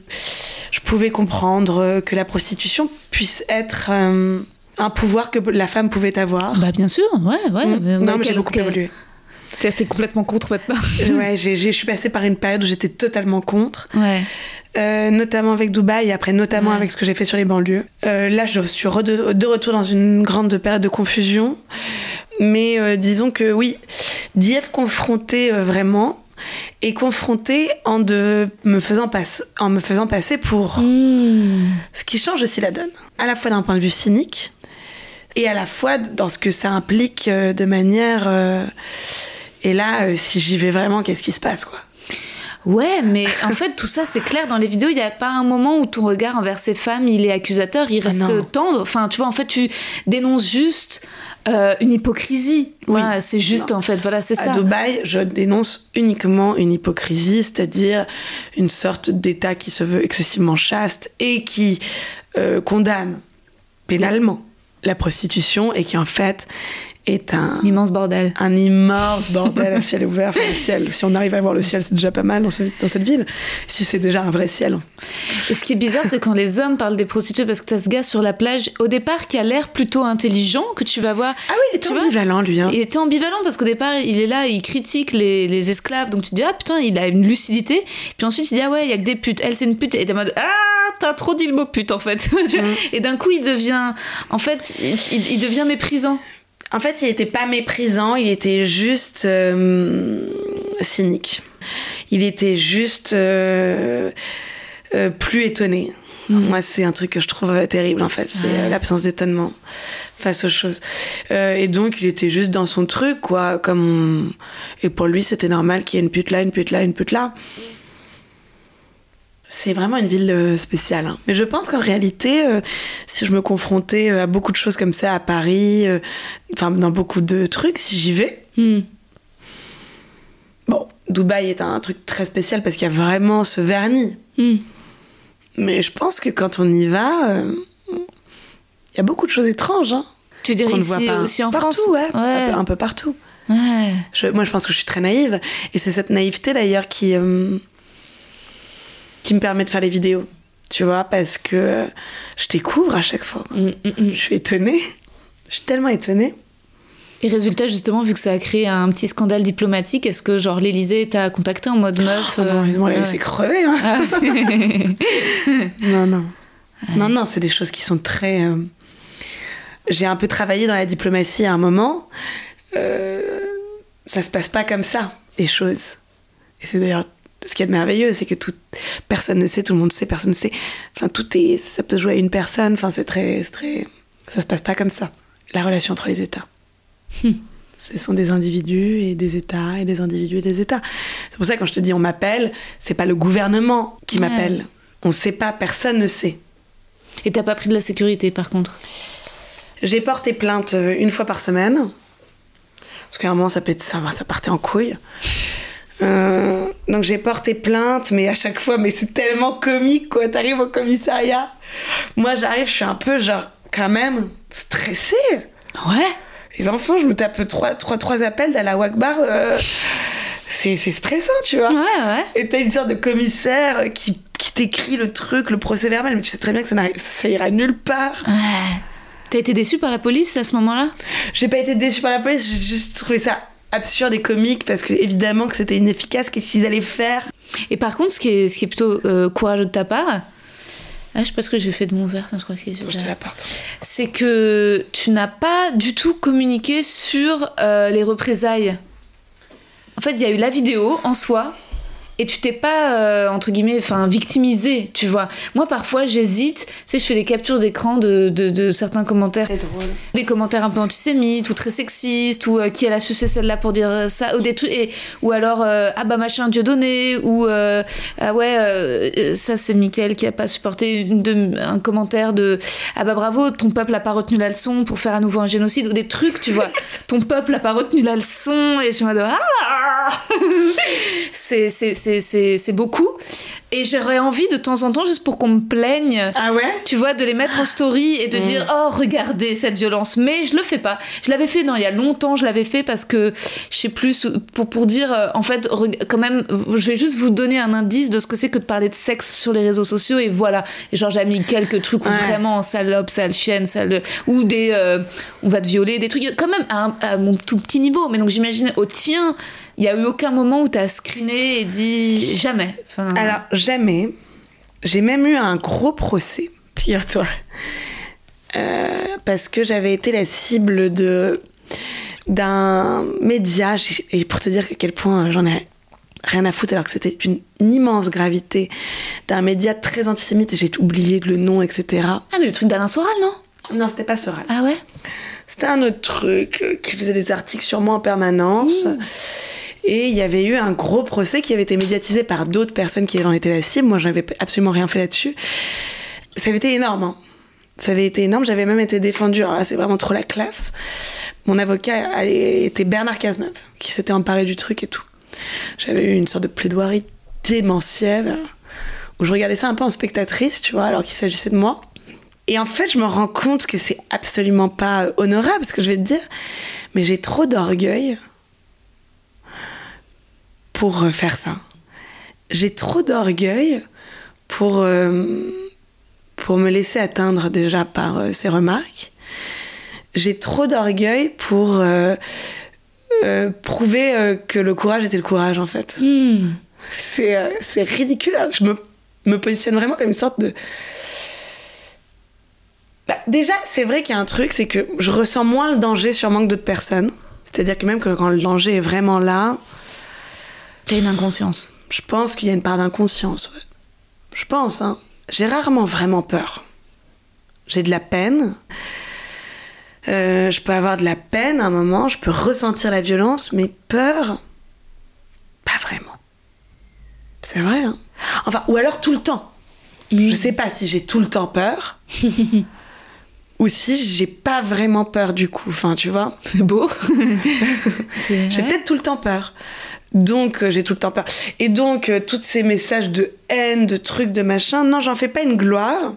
je pouvais comprendre que la prostitution puisse être un pouvoir que la femme pouvait avoir. Bah bien sûr, ouais, ouais. Mmh. Non, mais j'ai beaucoup évolué. T'es complètement contre maintenant. ouais, je suis passée par une période où j'étais totalement contre. Ouais. Euh, notamment avec Dubaï et après notamment ouais. avec ce que j'ai fait sur les banlieues. Euh, là, je suis de, de, retour dans une grande période de confusion. Mais euh, disons que oui, d'y être confrontée euh, vraiment et confrontée en, de, me faisant passe, en me faisant passer pour... Mmh. Ce qui change aussi la donne. À la fois d'un point de vue cynique, et à la fois dans ce que ça implique de manière. Et là, euh, si j'y vais vraiment, qu'est-ce qui se passe, quoi? Ouais, mais en fait, tout ça, c'est clair. Dans les vidéos, il n'y a pas un moment où ton regard envers ces femmes, il est accusateur, il Ah reste tendre. Enfin, tu vois, en fait, tu dénonces juste euh, une hypocrisie. Oui. Voilà, c'est juste, en fait, voilà, c'est À ça. Dubaï, je dénonce uniquement une hypocrisie, c'est-à-dire une sorte d'État qui se veut excessivement chaste et qui euh, condamne pénalement la prostitution et qui en fait est un, immense bordel. un immense bordel à ciel ouvert. Enfin, le ciel, si on arrive à voir le ciel, c'est déjà pas mal dans, ce- dans cette ville. Si c'est déjà un vrai ciel. Et ce qui est bizarre, c'est quand les hommes parlent des prostituées parce que t'as ce gars sur la plage, au départ, qui a l'air plutôt intelligent, que tu vas voir. Ah oui, il était ambivalent, lui. hein. Il était ambivalent parce qu'au départ, il est là, il critique les, les esclaves. Donc tu te dis, ah putain, il a une lucidité. Puis ensuite, il dit, ah ouais, il y a que des putes. Elle, c'est une pute. Et t'es en mode, ah, t'as trop dit le mot pute en fait. Vois Et d'un coup, il devient, en fait, il devient méprisant. En fait, il était pas méprisant, il était juste euh, cynique. Il était juste euh, euh, plus étonné. Moi, c'est un truc que je trouve terrible, en fait. C'est Ouais. l'absence d'étonnement face aux choses. Et donc, il était juste dans son truc, quoi. Comme on- Et pour lui, c'était normal qu'il y ait une pute là, une pute là, une pute là. C'est vraiment une ville euh, spéciale. hein. Mais je pense qu'en réalité, euh, si je me confrontais euh, à beaucoup de choses comme ça à Paris, euh, enfin dans beaucoup de trucs, si j'y vais, Hmm. bon, Dubaï est un truc très spécial parce qu'il y a vraiment ce vernis. Hmm. Mais je pense que quand on y va, euh, il y a beaucoup de choses étranges. Hein, Tu ne ici voit pas. aussi en partout, France ouais, Un, ouais. peu, un peu partout. Ouais. Je- moi, je pense que je suis très naïve. Et c'est cette naïveté, d'ailleurs, qui, qui me permet de faire les vidéos. Tu vois, parce que je découvre à chaque fois. Hmm, hmm, hmm. Je suis étonnée. Je suis tellement étonnée. Et résultat, justement, vu que ça a créé un petit scandale diplomatique, est-ce que genre l'Elysée t'a contacté en mode meuf Oh non, euh, moi, ouais. c'est crevé. Hein. Ah. Non, non. Non, non, c'est des choses qui sont très. euh, J'ai un peu travaillé dans la diplomatie à un moment. Euh, Ça se passe pas comme ça, les choses. Et c'est d'ailleurs ce qu'il y a de merveilleux, c'est que tout... personne ne sait, tout le monde sait, personne ne sait. Enfin, tout est. Ça peut jouer à une personne. Enfin, c'est très, très. Ça se passe pas comme ça. La relation entre les États. Ce sont des individus et des États et des individus et des États. C'est pour ça que quand je te dis on m'appelle, c'est pas le gouvernement qui Ouais. m'appelle. On sait pas, personne ne sait. Et t'as pas pris de la sécurité, par contre? J'ai porté plainte euh, une fois par semaine. Parce qu'à un moment, ça, peut être- ça, ça partait en couille. Euh, donc j'ai porté plainte, mais à chaque fois, mais c'est tellement comique, quoi. T'arrives au commissariat. Moi, j'arrive, je suis un peu, genre, quand même, stressée. Ouais. Les enfants, je me tape trois, trois, trois appels d'Allah Akbar. euh, c'est c'est stressant, tu vois. Ouais, ouais. Et t'as une sorte de commissaire qui, qui t'écrit le truc, le procès verbal, mais tu sais très bien que ça, ça ira nulle part. Ouais. T'as été déçu par la police à ce moment-là? J'ai pas été déçue par la police, j'ai juste trouvé ça absurde et comique parce que évidemment que c'était inefficace, qu'est-ce qu'ils allaient faire Et par contre, ce qui est, ce qui est plutôt euh, courageux de ta part, ah, je sais pas ce que j'ai fait de mon verre, je crois que c'est que tu n'as pas du tout communiqué sur euh, les représailles. En fait, il y a eu la vidéo en soi. Et tu t'es pas, euh, entre guillemets, enfin, victimisé, tu vois. Moi, parfois, j'hésite. Tu sais, je fais des captures d'écran de, de, de certains commentaires. Drôle. des commentaires un peu antisémites ou très sexistes ou euh, qui elle a sucé celle-là pour dire ça ou des trucs et ou alors euh, ah bah machin Dieu donné ou ah ouais ça c'est Mickaël qui a pas supporté une de- un commentaire de ah bah bravo ton peuple a pas retenu la leçon pour faire à nouveau un génocide ou des trucs tu vois ton peuple a pas retenu la leçon et je me dis ah c'est c'est beaucoup et j'aurais envie de temps en temps juste pour qu'on me plaigne Ah ouais? tu vois, de les mettre en story et de dire oh regardez cette violence. Mais je le fais pas. Je l'avais fait non il y a longtemps. Je l'avais fait parce que je sais plus pour pour dire euh, en fait quand même je vais juste vous donner un indice de ce que c'est que de parler de sexe sur les réseaux sociaux et voilà. Et genre j'ai mis quelques trucs où Ouais. vraiment salope, sale chienne, sale ou des euh, on va te violer, des trucs quand même à, un- à mon tout petit niveau. Mais donc j'imagine au tien. Il y a eu aucun moment où t'as screené et dit jamais. Enfin, Alors, jamais. J'ai même eu un gros procès, figure-toi. Euh, parce que j'avais été la cible de d'un média, et pour te dire à quel point j'en ai rien à foutre alors que c'était une, immense gravité, d'un média très antisémite, et j'ai oublié le nom, etc. Ah mais le truc d'Alain Soral non? Non, c'était pas Soral. Ah ouais? C'était un autre truc euh, qui faisait des articles sur moi en permanence. Et il y avait eu un gros procès qui avait été médiatisé par d'autres personnes qui en étaient la cible. Moi, je n'avais absolument rien fait là-dessus. Ça avait été énorme. hein. Ça avait été énorme. J'avais même été défendue. Alors là, c'est vraiment trop la classe. Mon avocat était Bernard Cazeneuve, qui s'était emparé du truc et tout. J'avais eu une sorte de plaidoirie démentielle où je regardais ça un peu en spectatrice, tu vois, alors qu'il s'agissait de moi. Et en fait, je me rends compte que c'est absolument pas honorable ce que je vais te dire, mais j'ai trop d'orgueil pour euh, faire ça. J'ai trop d'orgueil pour, euh, pour me laisser atteindre déjà par euh, ces remarques. J'ai trop d'orgueil pour euh, prouver que le courage était le courage, en fait. Hmm. C'est ridicule. hein. Je me, me positionne vraiment comme une sorte de. Bah, déjà, c'est vrai qu'il y a un truc, c'est que je ressens moins le danger sûrement que d'autres personnes. C'est-à-dire que même que quand le danger est vraiment là, T'as une inconscience. je pense qu'il y a une part d'inconscience. ouais. Je pense, hein. J'ai rarement vraiment peur. J'ai de la peine. Euh, je peux avoir de la peine à un moment, je peux ressentir la violence, mais peur, pas vraiment. C'est vrai, hein. Enfin, ou alors tout le temps. Je sais pas si j'ai tout le temps peur. ou si j'ai pas vraiment peur du coup. Enfin, tu vois. C'est beau. J'ai peut-être tout le temps peur. Donc, euh, j'ai tout le temps peur. Et donc, euh, tous ces messages de haine, de trucs, de machin, non, j'en fais pas une gloire.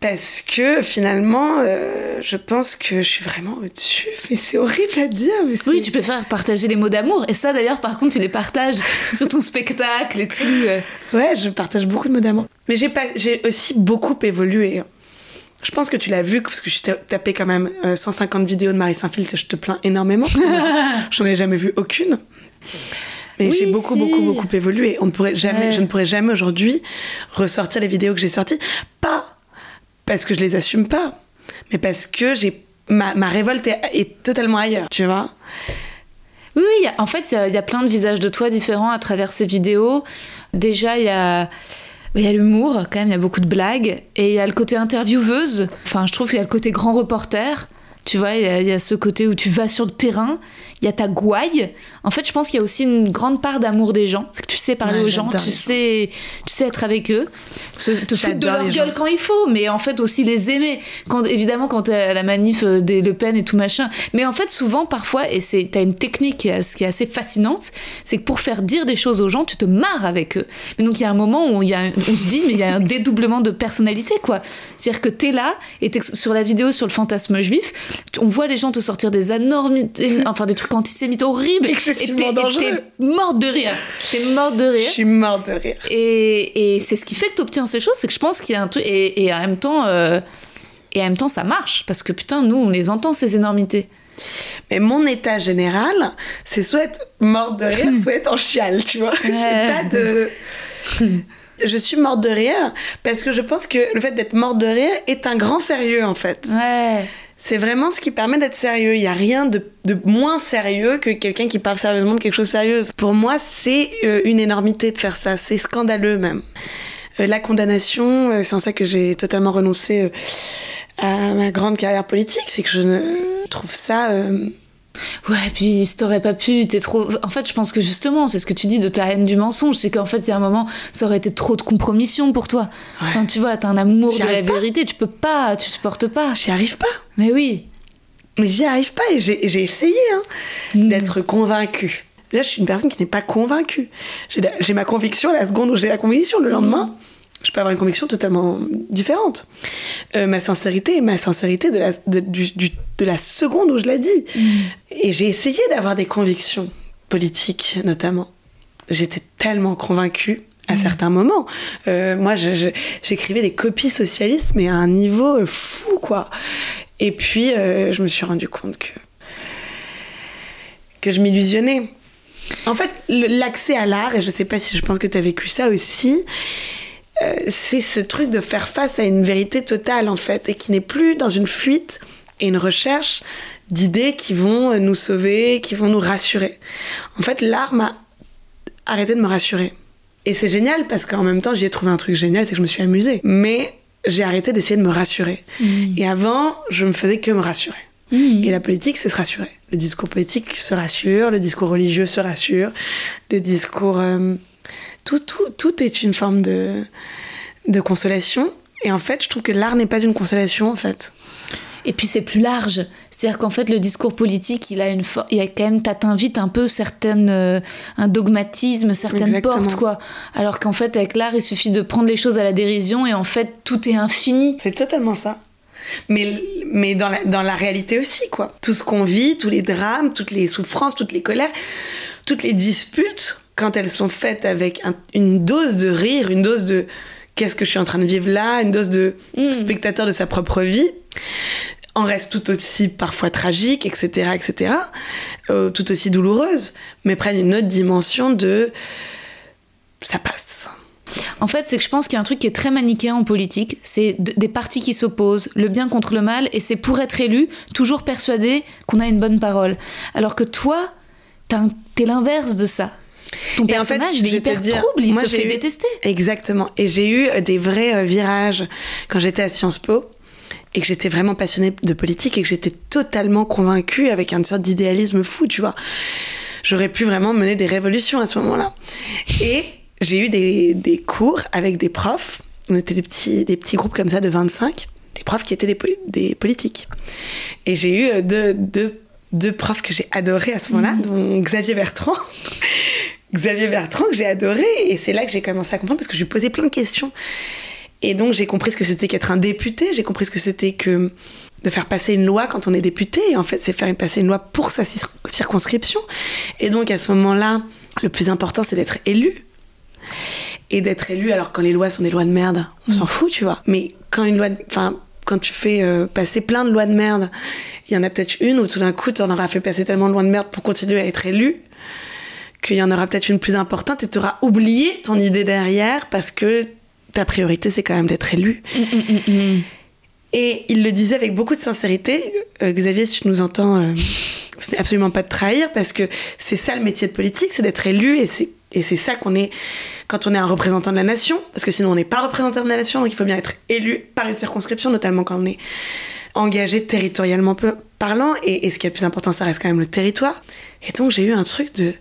Parce que finalement, euh, je pense que je suis vraiment au-dessus. Mais c'est horrible à dire. Mais Oui, tu peux faire partager les mots d'amour. Et ça, d'ailleurs, par contre, tu les partages sur ton spectacle et tout. euh. Ouais, je partage beaucoup de mots d'amour. Mais j'ai pas, j'ai aussi beaucoup évolué. Je pense que tu l'as vu parce que je tapé quand même euh, 150 vidéos de Marie Saint-Phil. Je te plains énormément. j'en ai jamais vu aucune. Mais Oui, j'ai beaucoup, si. beaucoup, beaucoup évolué. On ne pourrait jamais, Ouais. Je ne pourrais jamais aujourd'hui ressortir les vidéos que j'ai sorties. Pas parce que je les assume pas, mais parce que j'ai ma, ma révolte est, est totalement ailleurs. Tu vois Oui, oui, il y a- en fait, il y a, il y a plein de visages de toi différents à travers ces vidéos. Déjà, il y a, il y a l'humour, quand même, il y a beaucoup de blagues. Et il y a le côté intervieweuse. Enfin, je trouve qu'il y a le côté grand reporter. Tu vois, il y, a, ce côté où tu vas sur le terrain, il y a ta gouaille. En fait, je pense qu'il y a aussi une grande part d'amour des gens. C'est que tu sais parler Ouais, aux gens, tu sais, tu sais être avec eux, se- te foutre de leur gueule gens. quand il faut, mais en fait aussi les aimer. Quand, évidemment, quand t'es à la manif euh, des Le Pen et tout machin. Mais en fait, souvent, parfois, et c'est t'as une technique qui est, qui est assez fascinante, c'est que pour faire dire des choses aux gens, tu te marres avec eux. Mais donc il y a un moment où y a, on se dit, mais il y a un dédoublement de personnalité, quoi. C'est-à-dire que t'es là et t'es sur la vidéo sur le fantasme juif, on voit les gens te sortir des anormités, enfin des trucs antisémites horribles. Excessivement et dangereux. t'es morte de rire. T'es morte de Je rire. suis morte de rire. Et, et c'est ce qui fait que tu obtiens ces choses, c'est que je pense qu'il y a un truc. Et, et en même temps. euh, et en même temps, ça marche. Parce que putain, nous, on les entend, ces énormités. Mais mon état général, c'est soit être morte de rire, soit être en chiale, tu vois. J'ai pas de. Je suis morte de rire parce que je pense que le fait d'être morte de rire est un grand sérieux en fait. Ouais. C'est vraiment ce qui permet d'être sérieux. Il n'y a rien de, de moins sérieux que quelqu'un qui parle sérieusement de quelque chose de sérieux. Pour moi, c'est euh, une énormité de faire ça. C'est scandaleux même. Euh, la condamnation, euh, c'est en ça que j'ai totalement renoncé à ma grande carrière politique. C'est que je ne trouve ça. Ouais, puis si t'aurais pas pu, t'es trop. En fait, je pense que justement, c'est ce que tu dis de ta haine du mensonge. C'est qu'en fait, il y a un moment, ça aurait été trop de compromission pour toi. Ouais. Enfin, tu vois, t'as un amour de la pas. vérité, tu peux pas, tu supportes pas. J'y arrive pas. Mais oui. Mais j'y arrive pas et j'ai essayé hein, Mm. d'être convaincue. Déjà, je suis une personne qui n'est pas convaincue. J'ai ma conviction la seconde où j'ai la conviction. Le lendemain, je peux avoir une conviction totalement différente. Euh, ma sincérité est ma sincérité de la, de, du- du- de la seconde où je la dis. Et j'ai essayé d'avoir des convictions politiques, notamment. J'étais tellement convaincue à certains moments. Euh, moi, j'écrivais des copies socialistes, mais à un niveau euh, fou, quoi. Et puis, euh, je me suis rendu compte que que je m'illusionnais. En fait, l'accès à l'art, et je sais pas si je pense que tu as vécu ça aussi, euh, c'est ce truc de faire face à une vérité totale, en fait, et qui n'est plus dans une fuite et une recherche d'idées qui vont nous sauver, qui vont nous rassurer. En fait, l'art m'a arrêté de me rassurer. Et c'est génial parce qu'en même temps, j'y ai trouvé un truc génial, c'est que je me suis amusée. Mais j'ai arrêté d'essayer de me rassurer. Mm. Et avant, je me faisais que me rassurer. Mm. Et la politique, c'est se rassurer. Le discours politique se rassure, le discours religieux se rassure, le discours... euh, tout, tout, tout est une forme de, de consolation. Et en fait, je trouve que l'art n'est pas une consolation, en fait. Et puis c'est plus large. C'est-à-dire qu'en fait, le discours politique, il a une for- il a quand même, t'invites un peu certaines, euh, un dogmatisme, certaines Exactement. portes, quoi. Alors qu'en fait, avec l'art, il suffit de prendre les choses à la dérision et en fait, tout est infini. C'est totalement ça. Mais, mais dans, la, dans la réalité aussi, quoi. Tout ce qu'on vit, tous les drames, toutes les souffrances, toutes les colères, toutes les disputes, quand elles sont faites avec un- une dose de rire, une dose de qu'est-ce que je suis en train de vivre là, une dose de Mm. spectateur de sa propre vie, en reste tout aussi parfois tragique, etc., etc., euh, tout aussi douloureuse, mais prennent une autre dimension de ça passe. En fait, c'est que je pense qu'il y a un truc qui est très manichéen en politique. C'est de- des partis qui s'opposent, le bien contre le mal, et c'est pour être élu, toujours persuadé qu'on a une bonne parole. Alors que toi, t'es l'inverse de ça. Ton Et en fait, personnage, il est hyper dire, trouble, il moi, se fait eu- détester. Exactement. Et j'ai eu euh, des vrais euh, virages quand j'étais à Sciences Po et que j'étais vraiment passionnée de politique et que j'étais totalement convaincue avec une sorte d'idéalisme fou, tu vois. J'aurais pu vraiment mener des révolutions à ce moment-là. Et j'ai eu des, des cours avec des profs. On était des petits, des petits groupes comme ça de 25, des profs qui étaient des, des politiques. Et j'ai eu euh, deux, deux, deux profs que j'ai adorés à ce moment-là, dont Xavier Bertrand. Xavier Bertrand que j'ai adoré et c'est là que j'ai commencé à comprendre parce que je lui posais plein de questions. Et donc j'ai compris ce que c'était qu'être un député j'ai compris ce que c'était que de faire passer une loi quand on est député et en fait c'est faire passer une loi pour sa cir- circonscription. Et donc à ce moment-là le plus important c'est d'être élu. Et d'être élu alors quand les lois sont des lois de merde. On s'en fout tu vois. Mais quand une loi enfin quand tu fais euh, passer plein de lois de merde il y en a peut-être une où tout d'un coup tu en auras fait passer tellement de lois de merde pour continuer à être élu qu'il y en aura peut-être une plus importante et tu auras oublié ton idée derrière parce que ta priorité c'est quand même d'être élu. Et il le disait avec beaucoup de sincérité. Euh, Xavier, si tu nous entends, euh, ce n'est absolument pas de trahir parce que c'est ça le métier de politique, c'est d'être élu et c'est et c'est ça qu'on est quand on est un représentant de la nation, parce que sinon on n'est pas représentant de la nation, donc il faut bien être élu par une circonscription, notamment quand on est engagé territorialement parlant. Et, et ce qui est le plus important, ça reste quand même le territoire. Et donc j'ai eu un truc de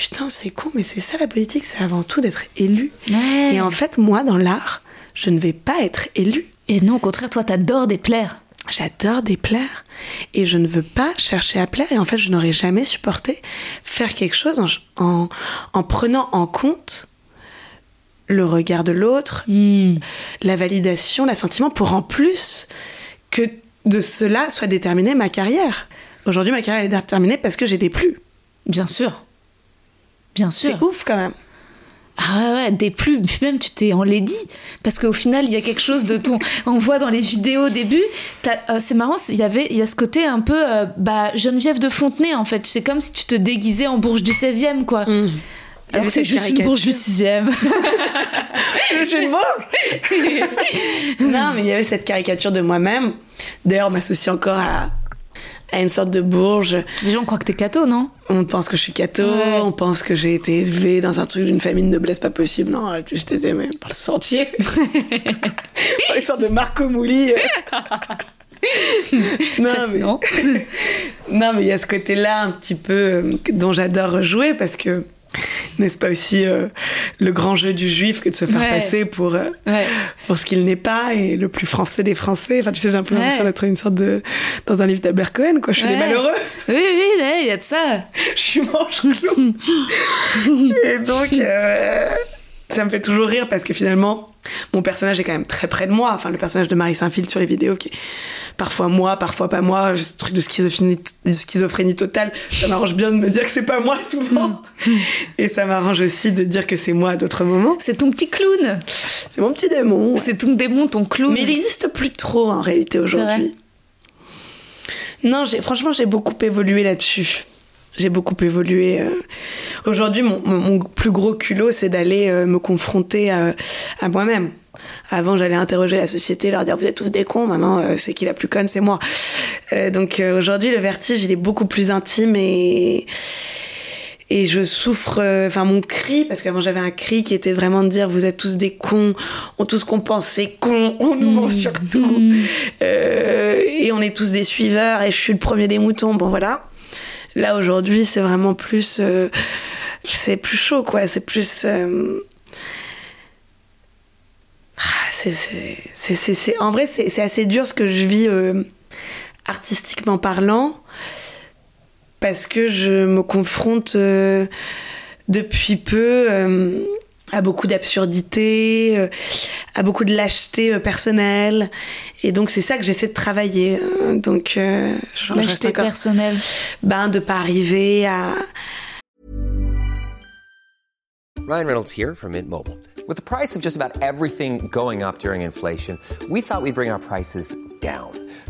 putain, c'est con, mais c'est ça la politique, c'est avant tout d'être élu. Ouais. Et en fait, moi, dans l'art, je ne vais pas être élu. Et non, au contraire, toi, t'adores déplaire. J'adore déplaire et je ne veux pas chercher à plaire et en fait je n'aurais jamais supporté faire quelque chose en, en, en prenant en compte le regard de l'autre, Hmm. la validation, l'assentiment pour en plus que de cela soit déterminée ma carrière. Aujourd'hui ma carrière est déterminée parce que j'ai des plus. Bien sûr. Bien sûr. C'est ouf quand même. Ah ouais, ouais, des plus, puis même tu t'es enlaidi. Parce qu'au final, il y a quelque chose de ton. On voit dans les vidéos au début, euh, c'est marrant, il y avait il y a ce côté un peu euh, bah, Geneviève de Fontenay en fait. C'est comme si tu te déguisais en bourge du 16e, quoi. Il y Alors c'est juste une bourge du caricature. 6e. Je suis une bourge Non, mais il y avait cette caricature de moi-même. D'ailleurs, on m'associe encore à, à une sorte de bourge. Les gens croient que t'es catho, non? On pense que je suis catho, Ouais. on pense que j'ai été élevée dans un truc d'une famille de noblesse pas possible. Non, j'ai juste été mais, par le sentier. par une sorte de Marco Mouli. non, mais, non, mais il y a ce côté-là un petit peu euh, dont j'adore rejouer parce que n'est-ce pas aussi euh, le grand jeu du juif que de se faire Ouais. passer pour, euh, Ouais. pour ce qu'il n'est pas et le plus français des Français. Enfin, tu sais, j'ai un peu Ouais. l'impression d'être une sorte de. dans un livre d'Albert Cohen, quoi. Je suis les malheureux. Oui, oui, il y a de ça. je suis manche et donc, euh, ça me fait toujours rire parce que finalement, mon personnage est quand même très près de moi. Enfin, le personnage de Marie Saint-Phil sur les vidéos, qui est parfois moi, parfois pas moi, ce truc de schizophrénie, de schizophrénie totale, ça m'arrange bien de me dire que c'est pas moi souvent. et ça m'arrange aussi de dire que c'est moi à d'autres moments. C'est ton petit clown. C'est mon petit démon. C'est ton démon, ton clown. Mais il n'existe plus trop en réalité aujourd'hui. Non, franchement, j'ai beaucoup évolué là-dessus. J'ai beaucoup évolué. euh. Aujourd'hui, mon, plus gros culot, c'est d'aller euh, me confronter à, à moi-même. Avant, j'allais interroger la société, leur dire vous êtes tous des cons. Maintenant, euh, c'est qui la plus conne, c'est moi. Euh, donc euh, aujourd'hui, le vertige, il est beaucoup plus intime et et je souffre, euh, enfin mon cri, parce qu'avant j'avais un cri qui était vraiment de dire vous êtes tous des cons, on tous qu'on pense c'est con, on nous ment surtout, euh, et on est tous des suiveurs et je suis le premier des moutons, bon voilà. Là aujourd'hui c'est vraiment plus, euh, c'est plus chaud quoi, c'est plus... euh, ah, c'est, en vrai, c'est, assez dur ce que je vis euh, artistiquement parlant, parce que je me confronte depuis peu à beaucoup d'absurdité, euh, à beaucoup de lâcheté euh, personnelle, et donc c'est ça que j'essaie de travailler. donc, euh, je, Lâcheté encore, personnelle. ben, de pas arriver à, Ryan Reynolds here from Mint Mobile. With the price of just about everything going up during inflation, we thought we'd bring our prices down.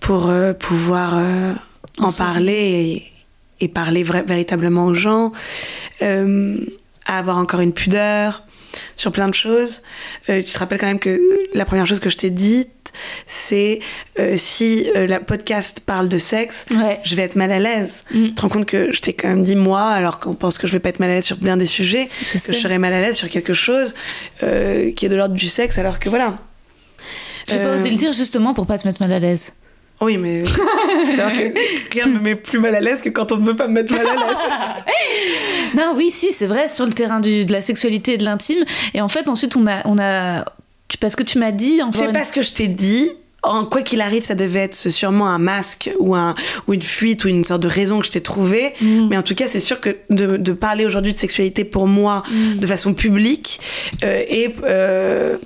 pour euh, pouvoir euh, en Ensemble. parler et, et parler véritablement aux gens, euh, à avoir encore une pudeur sur plein de choses. Tu te rappelles quand même que la première chose que je t'ai dite, c'est euh, si euh, la podcast parle de sexe, Ouais. je vais être mal à l'aise. Mm. Tu te rends compte que je t'ai quand même dit moi, alors qu'on pense que je vais pas être mal à l'aise sur bien des sujets, Je que sais. je serais mal à l'aise sur quelque chose euh, qui est de l'ordre du sexe, alors que voilà. J'ai pas osé le dire justement pour pas te mettre mal à l'aise. Oui, mais savoir que rien ne me met plus mal à l'aise que quand on ne veut pas me mettre mal à l'aise. Non, oui, si, c'est vrai, sur le terrain du- de la sexualité et de l'intime. Et en fait, ensuite, on a. On a parce que tu m'as dit. Je sais une- pas ce que je t'ai dit. En quoi qu'il arrive, ça devait être sûrement un masque ou, un, ou une fuite ou une sorte de raison que je t'ai trouvée. Mm. Mais en tout cas, c'est sûr que de, de parler aujourd'hui de sexualité pour moi Mm. de façon publique euh, et euh,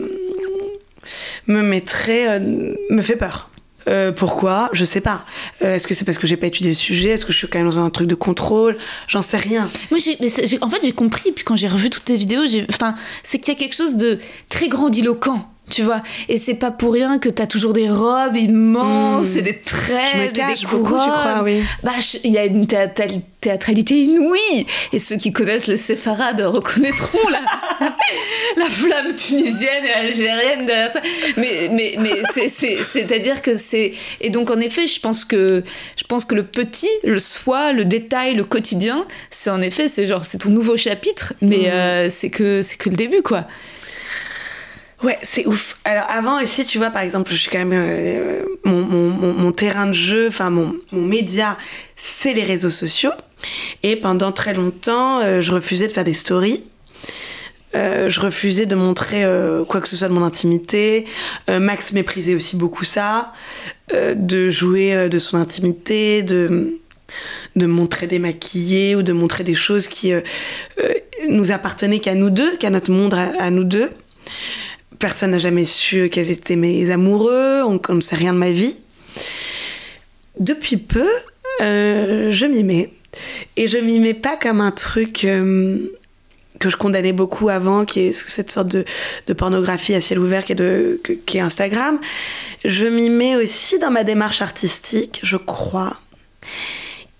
me mettrait, euh, me fait peur. Euh, pourquoi? Je sais pas. Euh, Est-ce que c'est parce que j'ai pas étudié le sujet? Est-ce que je suis quand même dans un truc de contrôle? J'en sais rien. Moi, mais en fait, j'ai compris, puis quand j'ai revu toutes tes vidéos, enfin, c'est qu'il y a quelque chose de très grandiloquent. Tu vois, et c'est pas pour rien que t'as toujours des robes immenses Mm. et des traits, des beaucoup, tu couronnes. crois, oui. Bah, il y a une théâtrali- théâtralité inouïe. Et ceux qui connaissent les séfarades reconnaîtront la, la flamme tunisienne et algérienne derrière ça. Mais, mais, mais c'est, c'est, c'est-à-dire que c'est. Et donc, en effet, je pense que, je pense que le petit, le soi, le détail, le quotidien, c'est en effet, c'est genre, c'est ton nouveau chapitre, mais euh, c'est, que, c'est que le début, quoi. Ouais, c'est ouf. Alors avant ici, tu vois, par exemple, je suis quand même euh, mon, mon, mon, terrain de jeu, enfin mon, mon média, c'est les réseaux sociaux. Et pendant très longtemps, euh, je refusais de faire des stories. Euh, je refusais de montrer quoi que ce soit de mon intimité. Max méprisait aussi beaucoup ça, de jouer de son intimité, de de montrer des maquillés ou de montrer des choses qui nous appartenaient qu'à nous deux, qu'à notre monde à nous deux. Personne n'a jamais su quels étaient mes amoureux, on ne sait rien de ma vie. Depuis peu, euh, je m'y mets. Et je m'y mets pas comme un truc euh, que je condamnais beaucoup avant, qui est cette sorte de, de pornographie à ciel ouvert qui est, de, Instagram. Je m'y mets aussi dans ma démarche artistique, je crois,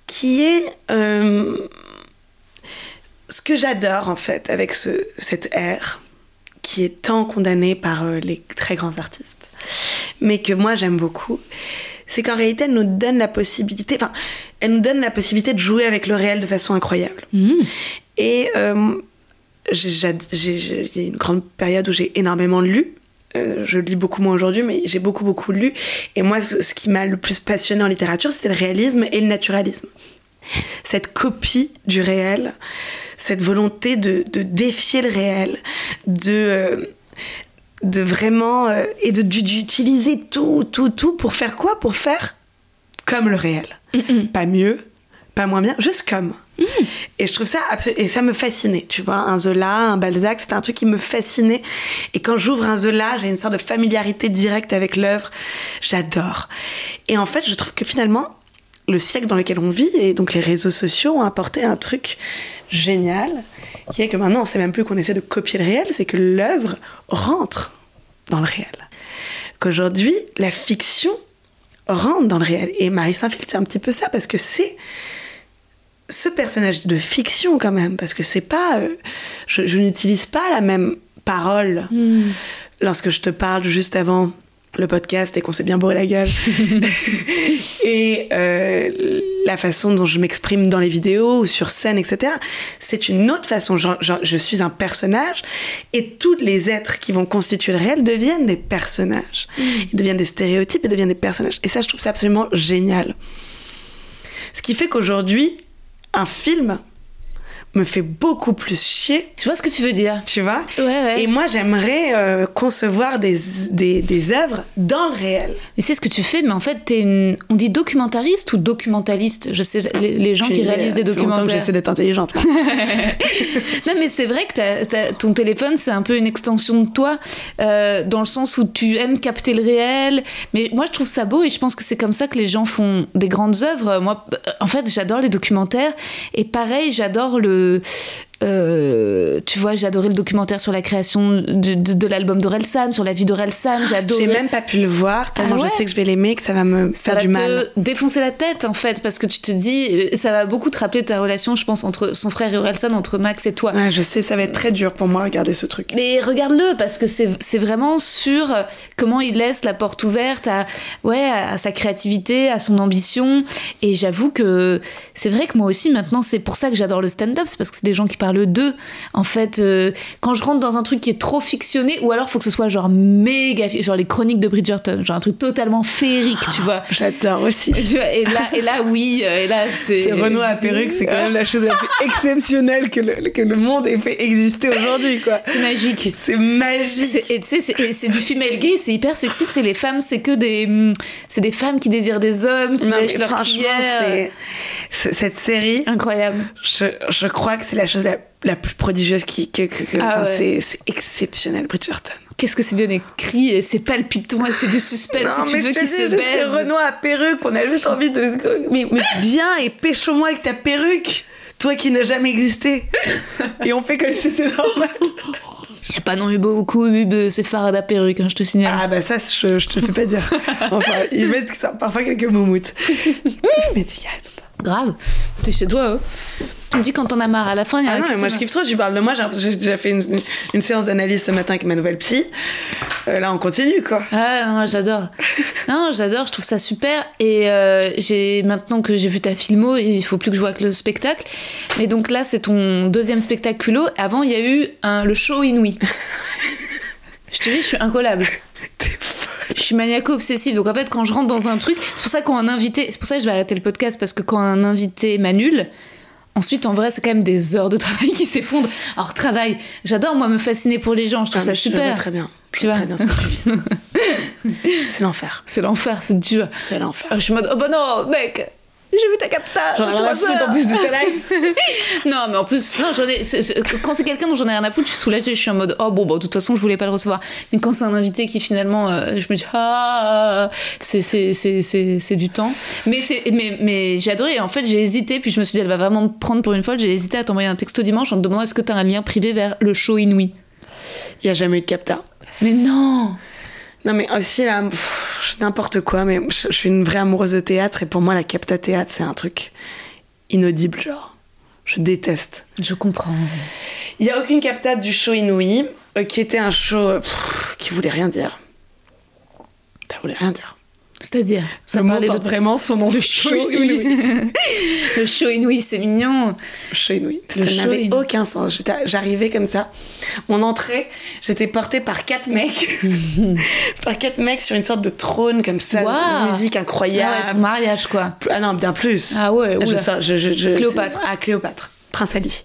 qui est euh, ce que j'adore en fait avec ce, cette ère qui est tant condamnée par euh, les très grands artistes, mais que moi j'aime beaucoup, c'est qu'en réalité elle nous donne la possibilité, enfin, elle nous donne la possibilité de jouer avec le réel de façon incroyable. Et euh, il y a une grande période où j'ai énormément lu. Euh, je lis beaucoup moins aujourd'hui, mais j'ai beaucoup, beaucoup lu. Et moi, ce, ce qui m'a le plus passionné en littérature, c'était le réalisme et le naturalisme. Cette copie du réel, cette volonté de, de défier le réel, de, euh, de vraiment. euh, et de- d'utiliser tout, tout, tout pour faire quoi? Pour faire comme le réel. Pas mieux, pas moins bien, juste comme. Et je trouve ça et ça me fascinait, tu vois, un Zola, un Balzac, c'était un truc qui me fascinait. Et quand j'ouvre un Zola, j'ai une sorte de familiarité directe avec l'œuvre. J'adore. Et en fait, je trouve que finalement, le siècle dans lequel on vit et donc les réseaux sociaux ont apporté un truc génial, qui est que maintenant, on sait même plus qu'on essaie de copier le réel, c'est que l'œuvre rentre dans le réel. Qu'aujourd'hui, la fiction rentre dans le réel. Et Marie Saint-Phil, c'est un petit peu ça, parce que c'est ce personnage de fiction quand même, parce que c'est pas, euh, je, je n'utilise pas la même parole lorsque je te parle juste avant le podcast et qu'on s'est bien bourré la gueule et euh, la façon dont je m'exprime dans les vidéos ou sur scène, etc. C'est une autre façon. Je suis un personnage et tous les êtres qui vont constituer le réel deviennent des personnages. Ils deviennent des stéréotypes, ils deviennent des personnages. Et ça, je trouve ça absolument génial. Ce qui fait qu'aujourd'hui, un film me fait beaucoup plus chier, Je vois ce que tu veux dire. tu vois? Ouais, ouais. Et moi, j'aimerais euh, concevoir des, des, des œuvres dans le réel. Mais c'est ce que tu fais, mais en fait, une... on dit documentariste ou documentaliste? Je sais, les, les gens qui réalisent euh, des documentaires. J'essaie d'être intelligente. Non, mais c'est vrai que ton téléphone, c'est un peu une extension de toi, euh, dans le sens où tu aimes capter le réel. Mais moi, je trouve ça beau et je pense que c'est comme ça que les gens font des grandes œuvres. Moi, en fait, j'adore les documentaires. Et pareil, j'adore le de euh, tu vois, j'ai adoré le documentaire sur la création de, de- de l'album d'Orelsan, sur la vie d'Orelsan. J'ai adoré. J'ai même pas pu le voir tellement Ah ouais je sais que je vais l'aimer, que ça va me ça faire va du te mal. défoncer la tête en fait parce que tu te dis ça va beaucoup te rappeler ta relation je pense entre son frère et Orelsan entre Max et toi Ouais, je sais, ça va être très dur pour moi regarder ce truc. mais regarde-le parce que c'est c'est vraiment sur euh, comment il laisse la porte ouverte à ouais à sa créativité à son ambition et j'avoue que c'est vrai que moi aussi maintenant c'est pour ça que j'adore le stand-up c'est parce que c'est des gens qui parlent d'eux en fait euh, quand je rentre dans un truc qui est trop fictionné ou alors faut que ce soit genre méga genre les chroniques de Bridgerton genre un truc totalement féerique tu vois J'adore aussi. tu vois, et là, et là, oui, euh, et là, c'est. C'est Renoir à perruque, c'est quand même la chose la plus exceptionnelle que le, que le monde ait fait exister aujourd'hui, quoi. C'est magique. C'est magique. Et tu sais, c'est- du female gay, c'est hyper sexy. C'est les femmes, c'est que des, hum, c'est des femmes qui désirent des hommes, qui Non, lèchent leur franchement, cette série, Incroyable. je, je crois que c'est la chose la, la plus prodigieuse qui. Que, que- que- Ah ouais. c'est- C'est exceptionnel, Bridgerton. Qu'est-ce que c'est bien écrit, c'est palpitant, c'est du suspense. Non, si tu veux dis, se sais, baisent. Renoir à perruque, on a juste envie de. Mais, mais viens et pêche-moi avec ta perruque, toi qui n'as jamais existé. Et on fait comme si c'était normal. Il n'y a pas non eu beaucoup eu de ces farades à perruque, hein, je te signale. Ah bah ça, je, je te le fais pas dire. Enfin, ils mettent ça, parfois quelques moumoutes. mais c'est calme. Grave. T'es chez toi, hein. Tu me dis quand t'en as marre. À la fin, y a Ah non, mais moi je kiffe trop, tu parles de moi, j'ai- j'ai déjà fait une, une séance d'analyse ce matin avec ma nouvelle psy. Euh, là on continue quoi. Ah non, j'adore. non, j'adore, je trouve ça super. Et euh, j'ai maintenant que j'ai vu ta filmo, il faut plus que je vois que le spectacle. Mais donc là, c'est ton deuxième spectacle culot. Avant, il y a eu un, le show inouï. je te dis, je suis incollable. Je suis maniaco-obsessive. Donc en fait, quand je rentre dans un truc, c'est pour ça quand un invité, c'est pour ça que je vais arrêter le podcast parce que quand un invité m'annule, ensuite en vrai, c'est quand même des heures de travail qui s'effondrent. Alors travail, j'adore moi me fasciner pour les gens, je trouve Ah, ça je super. vois très bien. Tu vois vois. très bien ce que tu vis. c'est l'enfer. C'est l'enfer, c'est dur. C'est l'enfer. Ah, je suis en mode, oh bah non, mec, j'ai vu ta capta. J'en ai rien à trois foutre en plus de ta live. non, mais en plus, non, j'en ai, quand c'est quelqu'un dont j'en ai rien à foutre, je suis soulagée, je suis en mode, oh bon, bon, de toute façon, je voulais pas le recevoir. Mais quand c'est un invité qui finalement, euh, je me dis, ah, c'est, c'est, c'est, c'est, c'est du temps. Mais, c'est, mais, mais j'ai adoré. En fait, j'ai hésité, puis je me suis dit, elle va vraiment me prendre pour une folle. J'ai hésité à t'envoyer un texto dimanche en te demandant est-ce que t'as un lien privé vers le show inouï? Il y a jamais eu de capta. Mais non! Non mais aussi là, n'importe quoi, mais je, je suis une vraie amoureuse de théâtre et pour moi la capta théâtre c'est un truc inaudible genre. Je déteste. Je comprends. Il y a aucune capta du show Inouï euh, qui était un show pff, qui voulait rien dire. Ça voulait rien dire. C'est-à-dire, ça Le mot parlait de porte vraiment son nom. Le show inouï. le show inouï, c'est mignon. Show Inouï. Le Ça n'avait aucun sens. J'arrivais comme ça. Mon entrée, j'étais portée par quatre mecs. par quatre mecs sur une sorte de trône comme ça. Waouh. Musique Ah ouais, incroyable. ton mariage, quoi. Ah non, bien plus. Ah ouais, je, sors- je, je- je- Cléopâtre. Ah, Cléopâtre. Prince Ali.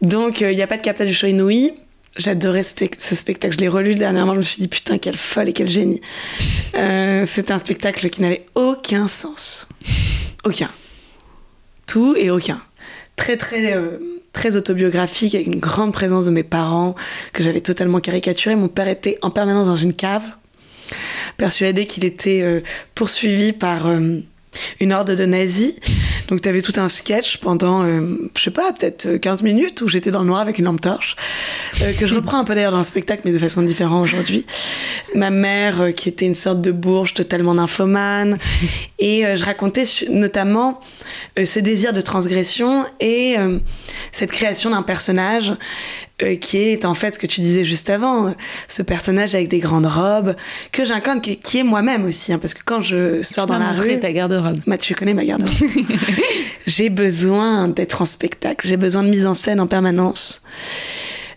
Donc, il n'y a pas de capta du show Inouï. J'adorais ce, spec- ce spectacle. Je l'ai relu dernièrement. Je me suis dit, putain, quelle folle et quel génie. Euh, C'était un spectacle qui n'avait aucun sens. Aucun. Tout et aucun. Très, très, euh, très autobiographique, avec une grande présence de mes parents, que j'avais totalement caricaturé. Mon père était en permanence dans une cave, persuadé qu'il était euh, poursuivi par euh, une horde de nazis. Donc tu avais tout un sketch pendant, euh, je sais pas, peut-être 15 minutes où j'étais dans le noir avec une lampe torche, euh, que je reprends un peu d'ailleurs dans le spectacle, mais de façon différente aujourd'hui. Ma mère, euh, qui était une sorte de bourge totalement nymphomane, et je racontais notamment ce désir de transgression et cette création d'un personnage euh, qui est en fait ce que tu disais juste avant, ce personnage avec des grandes robes que j'incarne, qui, est moi-même aussi, hein, parce que quand je sors dans la rue, ta garde-robe. Bah, tu connais ma garde-robe. j'ai besoin d'être en spectacle, j'ai besoin de mise en scène en permanence.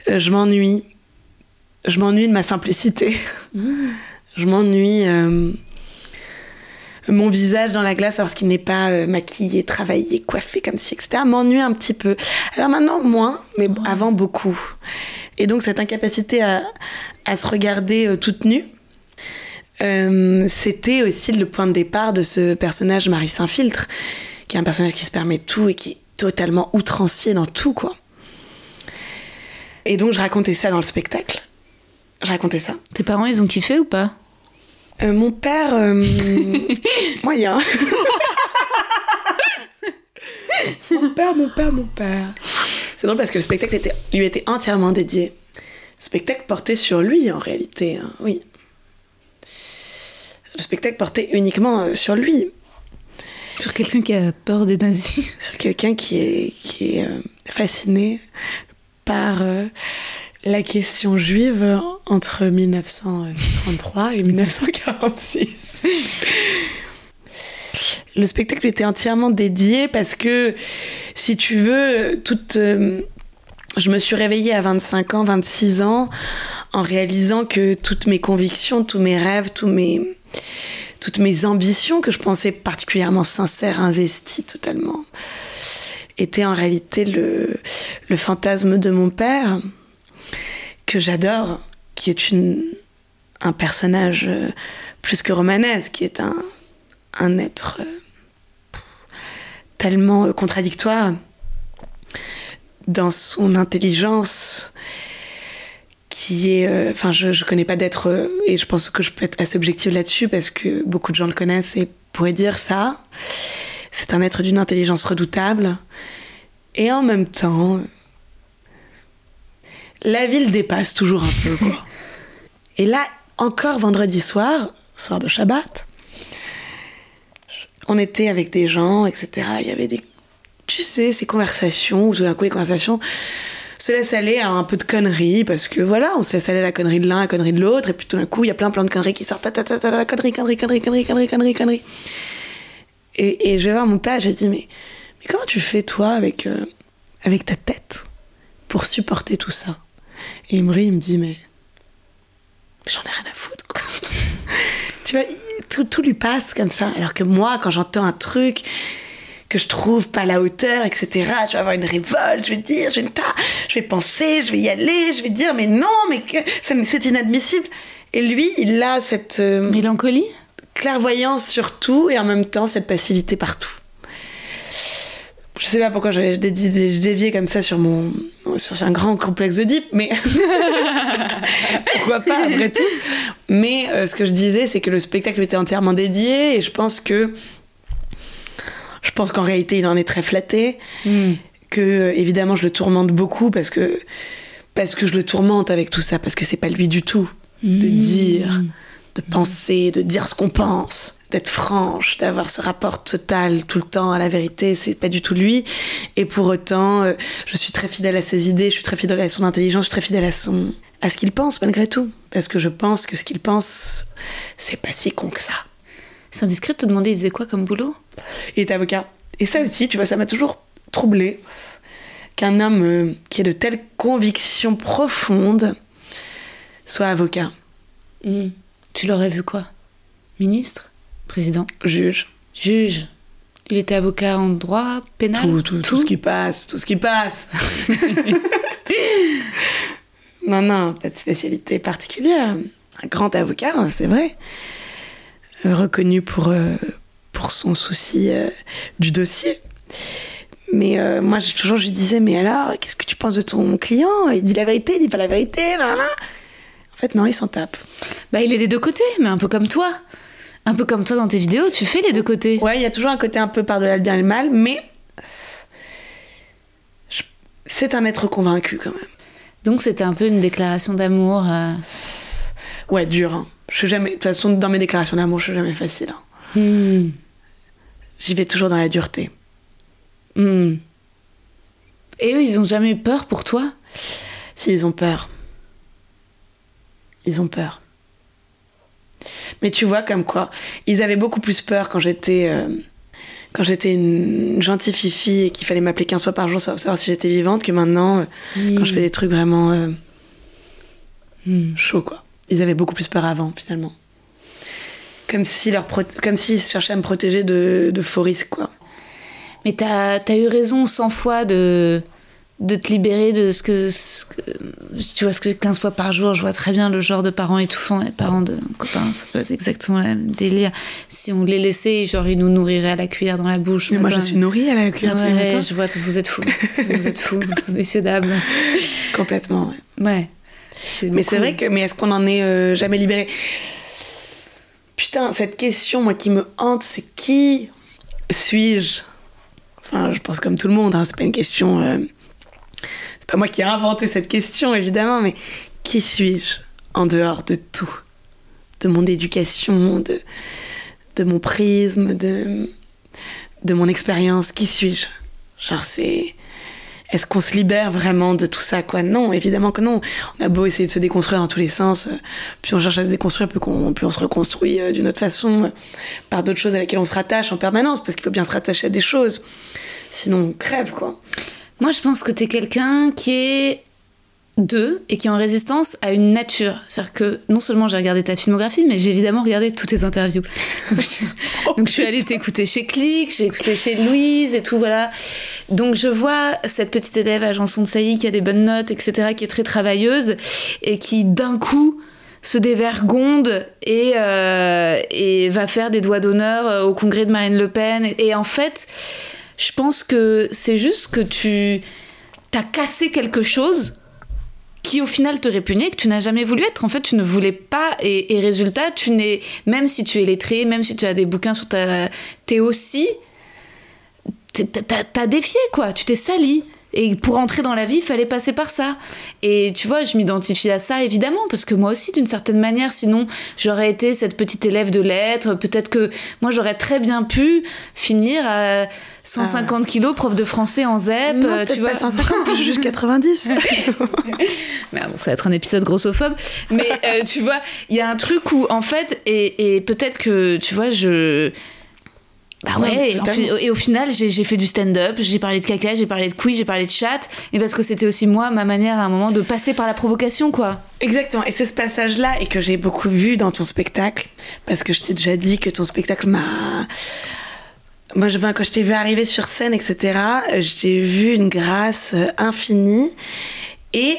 Euh, je m'ennuie, je m'ennuie de ma simplicité. Mmh. Je m'ennuie. Mon visage dans la glace lorsqu'il n'est pas euh, maquillé, travaillé, coiffé comme si, etc. m'ennuie un petit peu. Alors maintenant, moins, mais avant, beaucoup. Et donc, cette incapacité à, se regarder euh, toute nue, euh, c'était aussi le point de départ de ce personnage Marie Saint-Filtre, qui est un personnage qui se permet tout et qui est totalement outrancier dans tout, quoi. Et donc, je racontais ça dans le spectacle. Je racontais ça. Tes parents, ils ont kiffé ou pas? Euh, mon père, euh, moyen. mon père, mon père, mon père. C'est drôle parce que le spectacle était, lui était entièrement dédié. Le spectacle portait sur lui en réalité, hein, oui. Le spectacle portait uniquement euh, sur lui. Sur quelqu'un qui a peur des nazis. Sur quelqu'un qui est, qui est fasciné par la question juive entre 1933 et 1946. Le spectacle était entièrement dédié parce que, si tu veux, toute. Euh, je me suis réveillée à 25 ans, 26 ans, en réalisant que toutes mes convictions, tous mes rêves, tous mes, toutes mes ambitions, que je pensais particulièrement sincères, investies totalement, étaient en réalité le, le fantasme de mon père que j'adore, qui est une, un personnage euh, plus que romanesque, qui est un, un être euh, tellement euh, contradictoire dans son intelligence qui est enfin je, je connais pas d'être et je pense que je peux être assez objective là-dessus parce que beaucoup de gens le connaissent et pourraient dire ça. C'est un être d'une intelligence redoutable. Et en même temps la ville dépasse toujours un peu. Et là, encore vendredi soir, soir de Shabbat, on était avec des gens, etc. Il y avait des, tu sais, ces conversations, où tout d'un coup, les conversations se laissent aller à un peu de conneries, parce que voilà, on se laisse aller à la connerie de l'un, à la connerie de l'autre, et puis tout d'un coup, il y a plein, plein de conneries qui sortent, ta, ta, ta, ta, connerie, connerie, connerie, connerie, connerie, connerie, connerie. Et, et je vais voir mon père, je dis, mais, mais comment tu fais, toi, avec, euh, avec ta tête, pour supporter tout ça? Et Imri, il me dit, mais j'en ai rien à foutre. tu vois, tout, lui passe comme ça. Alors que moi, quand j'entends un truc que je trouve pas à la hauteur, etc., je vais avoir une révolte, je vais dire, je vais, je vais penser, je vais y aller, je vais dire, mais non, mais que, c'est inadmissible. Et lui, il a cette... Euh, Mélancolie? Clairvoyance sur tout et en même temps cette passivité partout je sais pas pourquoi j'ai dévié comme ça sur mon sur un grand complexe d'Oedipe, mais pourquoi pas après tout. Mais euh, ce que je disais, c'est que le spectacle était entièrement dédié et je pense que je pense qu'en réalité, il en est très flatté. Hmm. Que euh, évidemment, je le tourmente beaucoup parce que parce que je le tourmente avec tout ça parce que c'est pas lui du tout de hmm. dire, de penser, de dire ce qu'on pense d'être franche, d'avoir ce rapport total tout le temps à la vérité, c'est pas du tout lui. Et pour autant, euh, je suis très fidèle à ses idées, je suis très fidèle à son intelligence, je suis très fidèle à son à ce qu'il pense malgré tout, parce que je pense que ce qu'il pense, c'est pas si con que ça. C'est indiscret de te demander il faisait quoi comme boulot? Il est avocat. Et ça aussi, tu vois, ça m'a toujours troublé qu'un homme euh, qui ait de telles convictions profondes soit avocat. Hmm. Tu l'aurais vu quoi? Ministre? Président? Juge. Juge. Il était avocat en droit pénal? Tout, tout, ce qui passe, tout ce qui passe. non, non, pas de spécialité particulière. Un grand avocat, hein, c'est vrai. Euh, reconnu pour, euh, pour son souci euh, du dossier. Mais moi, toujours, je lui disais, mais alors, qu'est-ce que tu penses de ton client? Il dit la vérité, il dit pas la vérité, là, là. Fait, non, il s'en tape. Bah, il est des deux côtés, mais un peu comme toi. Un peu comme toi dans tes vidéos, tu fais les deux côtés. Ouais, il y a toujours un côté un peu par-delà le bien et le mal, mais je- c'est un être convaincu quand même. Donc c'était un peu une déclaration d'amour. euh. Ouais, dur. Hein. Je suis jamais. De toute façon, dans mes déclarations d'amour, je suis jamais facile. hein. Hmm. J'y vais toujours dans la dureté. Hmm. Et eux, ils ont jamais eu peur pour toi? S'ils ont peur. Ils ont peur. Mais tu vois, comme quoi, ils avaient beaucoup plus peur quand j'étais. euh, quand j'étais une gentille fifi et qu'il fallait m'appeler 15 fois par jour pour savoir si j'étais vivante que maintenant, euh, quand je fais des trucs vraiment euh, chauds, quoi. Ils avaient beaucoup plus peur avant, finalement. Comme si leur comme s'ils cherchaient à me protéger de, de faux risques, quoi. Mais t'as as eu raison 100 fois de, de te libérer de ce que, ce que- Tu vois, ce que 15 fois par jour, je vois très bien le genre de parents étouffants et parents de copains. Ça peut être exactement le même délire. Si on les laissait, genre, ils nous nourriraient à la cuillère dans la bouche. Mais moi, je suis nourrie à la cuillère tous les Ouais, matins. je vois, vous êtes fous. vous êtes fous, messieurs, dames. Complètement, ouais. Ouais. Mais c'est vrai que, mais est-ce qu'on en est euh, jamais libéré? Putain, cette question, moi, qui me hante, c'est qui suis-je? Enfin, je pense comme tout le monde, hein, c'est pas une question. euh, C'est pas moi qui ai inventé cette question, évidemment, mais qui suis-je en dehors de tout? De mon éducation, de, de mon prisme, de, de mon expérience, qui suis-je? Genre, c'est. Est-ce qu'on se libère vraiment de tout ça quoi? Non, évidemment que non. On a beau essayer de se déconstruire dans tous les sens, euh, puis on cherche à se déconstruire, puis, qu'on, puis on se reconstruit euh, d'une autre façon, euh, par d'autres choses à laquelle on se rattache en permanence, parce qu'il faut bien se rattacher à des choses. Sinon, on crève, quoi. Moi, je pense que t'es quelqu'un qui est deux et qui est en résistance à une nature. C'est-à-dire que non seulement j'ai regardé ta filmographie, mais j'ai évidemment regardé toutes tes interviews. Donc je, suis allée t'écouter chez Click, j'ai écouté chez Louise et tout, voilà. Donc je vois cette petite élève à Janson de Sailly qui a des bonnes notes, etc., qui est très travailleuse et qui d'un coup se dévergonde et, euh, et va faire des doigts d'honneur euh, au congrès de Marine Le Pen. Et, et en fait, je pense que c'est juste que tu as cassé quelque chose qui au final te répugnait, que tu n'as jamais voulu être. En fait, tu ne voulais pas. Et, résultat, tu n'es. Même si tu es lettré, même si tu as des bouquins sur ta. T'es aussi. T'as t'as défié, quoi. Tu t'es sali. Et pour entrer dans la vie, il fallait passer par ça. Et tu vois, je m'identifie à ça, évidemment, parce que moi aussi, d'une certaine manière, sinon, j'aurais été cette petite élève de lettres. Peut-être que moi, j'aurais très bien pu finir à 150 kilos, prof de français en ZEP. non, euh, tu vois. pas 150, juste 90. Mais bon, ça va être un épisode grossophobe. Mais euh, tu vois, il y a un truc où, en fait, et, et peut-être que, tu vois, je. Bah Ouais, et, en au final, j'ai j'ai fait du stand-up, j'ai parlé de caca, j'ai parlé de couilles, j'ai parlé de chat, et parce que c'était aussi moi, ma manière à un moment de passer par la provocation, quoi. Exactement, et c'est ce passage-là et que j'ai beaucoup vu dans ton spectacle, parce que je t'ai déjà dit que ton spectacle m'a... Moi, je, quand je t'ai vu arriver sur scène, etc., j'ai vu une grâce euh, infinie. Et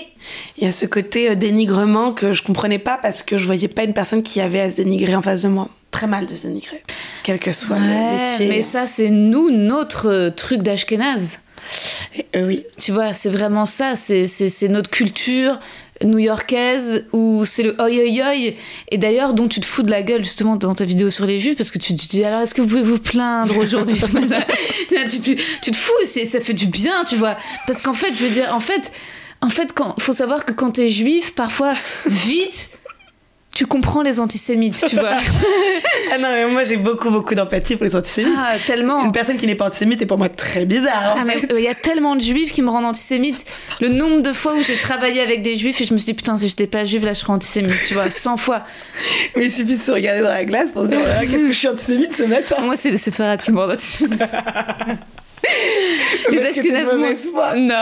il y a ce côté euh, dénigrement que je comprenais pas parce que je voyais pas une personne qui avait à se dénigrer en face de moi. Très mal de se dénigrer, quel que soit le Ouais, métier. mais ça, c'est nous, notre euh, truc d'Ashkenaz. Euh, oui, Tu vois, c'est vraiment ça, c'est- notre culture new-yorkaise où c'est le oi oi oi. Et d'ailleurs dont tu te fous de la gueule justement dans ta vidéo sur les juifs parce que tu te dis alors est-ce que vous pouvez vous plaindre aujourd'hui? Tu, tu- tu te fous ça fait du bien tu vois. Parce qu'en fait je veux dire en fait en fait quand faut savoir que quand t'es juif parfois vite tu comprends les antisémites tu vois Ah non, mais moi j'ai beaucoup, beaucoup d'empathie pour les antisémites. ah tellement Une personne qui n'est pas antisémite est pour moi très bizarre. Ah, mais fait. il y a tellement de juifs qui me rendent antisémite. Le nombre de fois où j'ai travaillé avec des juifs et je me suis dit, putain, si j'étais pas juive, là, je serais antisémite, tu vois, 100 fois. Mais il suffit de se regarder dans la glace pour se dire voilà, qu'est-ce que je suis antisémite ce matin? Moi, c'est les séfarades qui me rendent antisémite. les foi. Non.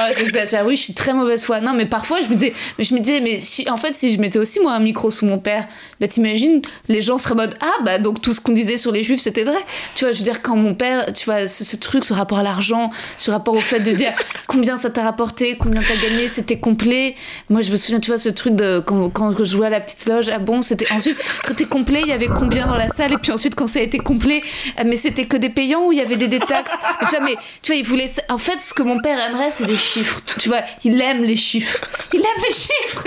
Oui, je suis très mauvaise foi. Non, mais parfois, je me disais, mais je me disais, mais si, en fait, si je mettais aussi, moi, un micro sous mon père, bah, t'imagines, les gens seraient en mode, ah, bah, donc tout ce qu'on disait sur les juifs, c'était vrai. Tu vois, je veux dire, quand mon père, tu vois, ce, ce truc, ce rapport à l'argent, ce rapport au fait de dire combien ça t'a rapporté, combien t'as gagné, c'était complet. Moi, je me souviens, tu vois, ce truc de quand, quand je jouais à la petite loge, ah bon, c'était ensuite, quand t'es complet, il y avait combien dans la salle, et puis ensuite, quand ça a été complet, mais c'était que des payants ou il y avait des détaxes. tu vois, mais tu vois, il voulait, en fait, ce que mon père aimerait, c'est des chiffres. Tu- vois, il aime les chiffres. Il aime les chiffres.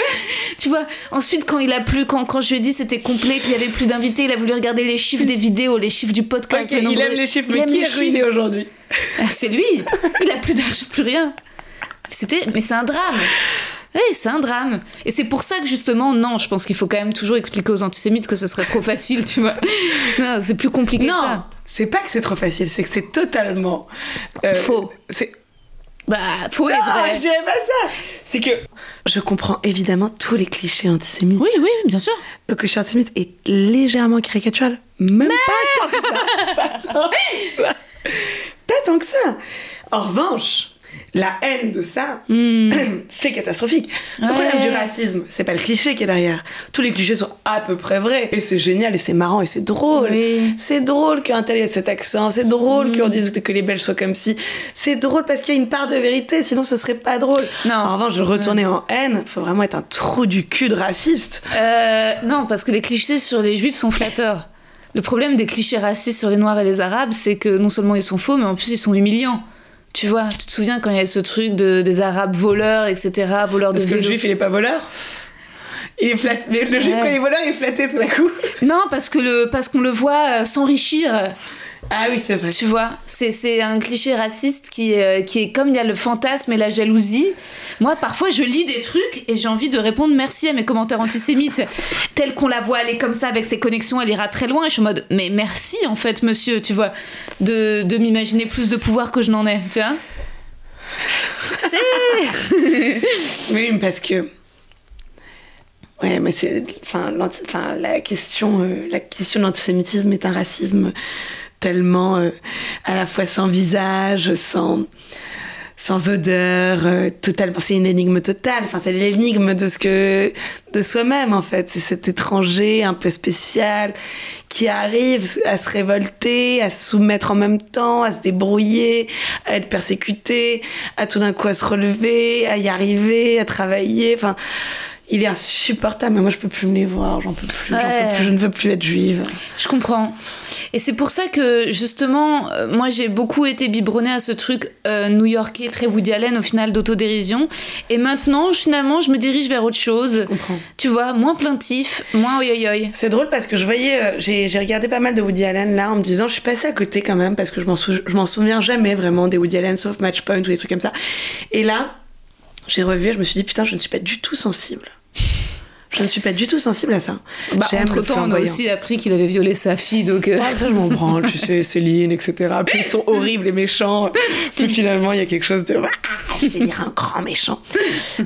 Tu vois. Ensuite, quand il a plus, quand, quand je lui ai dit c'était complet, qu'il y avait plus d'invités, il a voulu regarder les chiffres des vidéos, les chiffres du podcast. Ok, le il aime les chiffres, il mais qui les est ruiné aujourd'hui Ah, c'est lui. Il a plus d'argent, plus rien. C'était, mais c'est un drame. Oui, c'est un drame. Et c'est pour ça que justement, non, je pense qu'il faut quand même toujours expliquer aux antisémites que ce serait trop facile, tu vois. Non, c'est plus compliqué que ça. C'est pas que c'est trop facile, c'est que c'est totalement euh, Faux. C'est Bah, faux et vrai. je dirais pas ça. C'est que je comprends évidemment tous les clichés antisémites. Oui, oui, bien sûr. Le cliché antisémite est légèrement caricatural. Même pas tant que ça. Pas tant que ça. Pas tant que ça. En revanche, la haine de ça, c'est catastrophique. Le problème du racisme, c'est pas le cliché qui est derrière. Tous les clichés sont à peu près vrais. Et c'est génial, et c'est marrant, et c'est drôle. Oui. C'est drôle qu'un tel ait cet accent. C'est drôle qu'on dise que les Belges soient comme si. C'est drôle parce qu'il y a une part de vérité, sinon ce serait pas drôle. Non. En revanche, le retourner en haine, faut vraiment être un trou du cul de raciste. Euh, non, parce que les clichés sur les juifs sont flatteurs. Le problème des clichés racistes sur les noirs et les arabes, c'est que non seulement ils sont faux, mais en plus ils sont humiliants. Tu vois, tu te souviens quand il y a ce truc de, des arabes voleurs, etc., voleurs de Parce que le juif, il est pas voleur il est flatté. Le juif, Ouais. quand il est voleur, il est flatté tout d'un coup. Non, parce que le, parce qu'on le voit euh, s'enrichir. Ah oui, c'est vrai. Tu vois, c'est, un cliché raciste qui, est- qui est comme il y a le fantasme et la jalousie. Moi, parfois, je lis des trucs et j'ai envie de répondre merci à mes commentaires antisémites. Tel qu'on la voit aller comme ça avec ses connexions, elle ira très loin. Et je suis en mode, mais merci en fait, monsieur, tu vois, de, de m'imaginer plus de pouvoir que je n'en ai, tu vois. C'est. Oui, parce que. Ouais, mais c'est. Enfin, la question, euh, la question de l'antisémitisme est un racisme tellement euh, à la fois sans visage, sans sans odeur, euh, totalement. C'est une énigme totale. Enfin, c'est l'énigme de ce que de soi-même en fait. C'est cet étranger un peu spécial qui arrive à se révolter, à se soumettre en même temps, à se débrouiller, à être persécuté, à tout d'un coup à se relever, à y arriver, à travailler. Enfin, il est insupportable. Mais moi, je peux plus me les voir. J'en peux plus. Ouais. peux plus. Je ne veux plus être juive. Je comprends. Et c'est pour ça que, justement, euh, moi j'ai beaucoup été biberonnée à ce truc euh, new-yorkais, très Woody Allen, au final, d'autodérision. Et maintenant, finalement, je me dirige vers autre chose. comprends. Tu vois, moins plaintif, moins oi. C'est drôle parce que je voyais, euh, j'ai regardé pas mal de Woody Allen là en me disant, je suis passée à côté quand même parce que je m'en sou- je m'en souviens jamais vraiment des Woody Allen sauf Match Point ou des trucs comme ça. Et là, j'ai revu, et je me suis dit putain, je ne suis pas du tout sensible. Je ne suis pas du tout sensible à ça. Bah, entre temps, on a aussi appris qu'il avait violé sa fille, donc. euh, Ah, ça, je m'en branle, tu sais, Céline, etc. Plus ils sont horribles et méchants, plus finalement il y a quelque chose de. Je vais dire un grand méchant.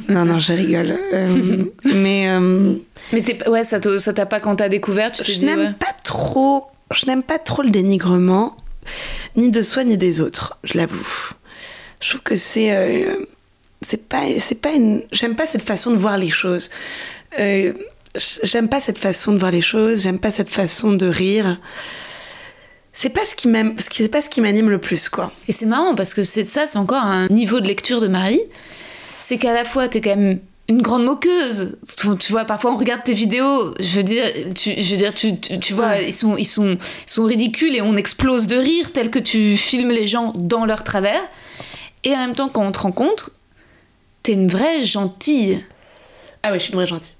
Non, non, je rigole. Euh, mais. euh, Mais ouais, ça t'a pas quand t'as découvert, tu je n'aime ouais. pas trop je n'aime pas trop le dénigrement ni de soi ni des autres je l'avoue je trouve que c'est euh, c'est pas c'est pas une j'aime pas cette façon de voir les choses Euh, j'aime pas cette façon de voir les choses j'aime pas cette façon de rire c'est pas ce qui m'aime c'est pas ce qui m'anime le plus quoi Et c'est marrant parce que c'est ça, c'est encore un niveau de lecture de Marie. C'est qu'à la fois, t'es quand même une grande moqueuse. Tu, tu vois, parfois on regarde tes vidéos, je veux dire, tu, je veux dire, tu, tu, tu vois, Ouais. ils, sont, ils, sont, ils sont ridicules et on explose de rire tel que tu filmes les gens dans leur travers. Et en même temps, quand on te rencontre, t'es une vraie gentille. Ah oui, je suis une vraie gentille.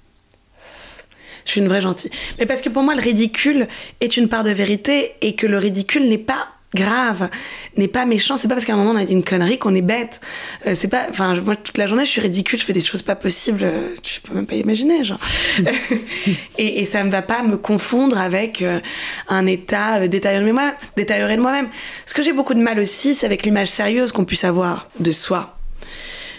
Je suis une vraie gentille. Mais parce que pour moi, le ridicule est une part de vérité et que le ridicule n'est pas grave, n'est pas méchant. C'est pas parce qu'à un moment on a dit une connerie qu'on est bête. Euh, c'est pas. Enfin, moi toute la journée je suis ridicule, je fais des choses pas possibles. euh, Tu peux même pas imaginer, genre. et, et ça ne va pas me confondre avec euh, un état détérioré de moi- détérioré de moi-même. Ce que j'ai beaucoup de mal aussi, c'est avec l'image sérieuse qu'on puisse avoir de soi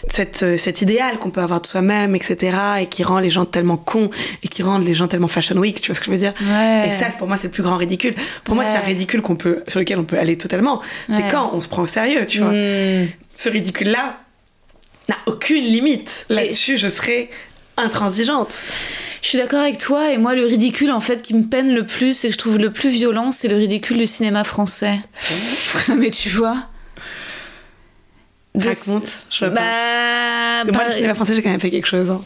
cette, euh, cet idéal qu'on peut avoir de soi-même, etc., et qui rend les gens tellement cons, et qui rend les gens tellement fashion week, tu vois ce que je veux dire? Ouais. Et ça, pour moi, c'est le plus grand ridicule. Pour moi, c'est un ridicule qu'on peut, sur lequel on peut aller totalement. C'est Ouais. quand on se prend au sérieux, tu vois. Hmm. Ce ridicule-là n'a aucune limite. Là-dessus, je serais intransigeante. Je suis d'accord avec toi, et moi, le ridicule, en fait, qui me peine le plus et que je trouve le plus violent, c'est le ridicule du cinéma français. Mais tu vois De- Raconte, je vois pas. Bah. Parce que moi, par- le cinéma français, j'ai quand même fait quelque chose. hein.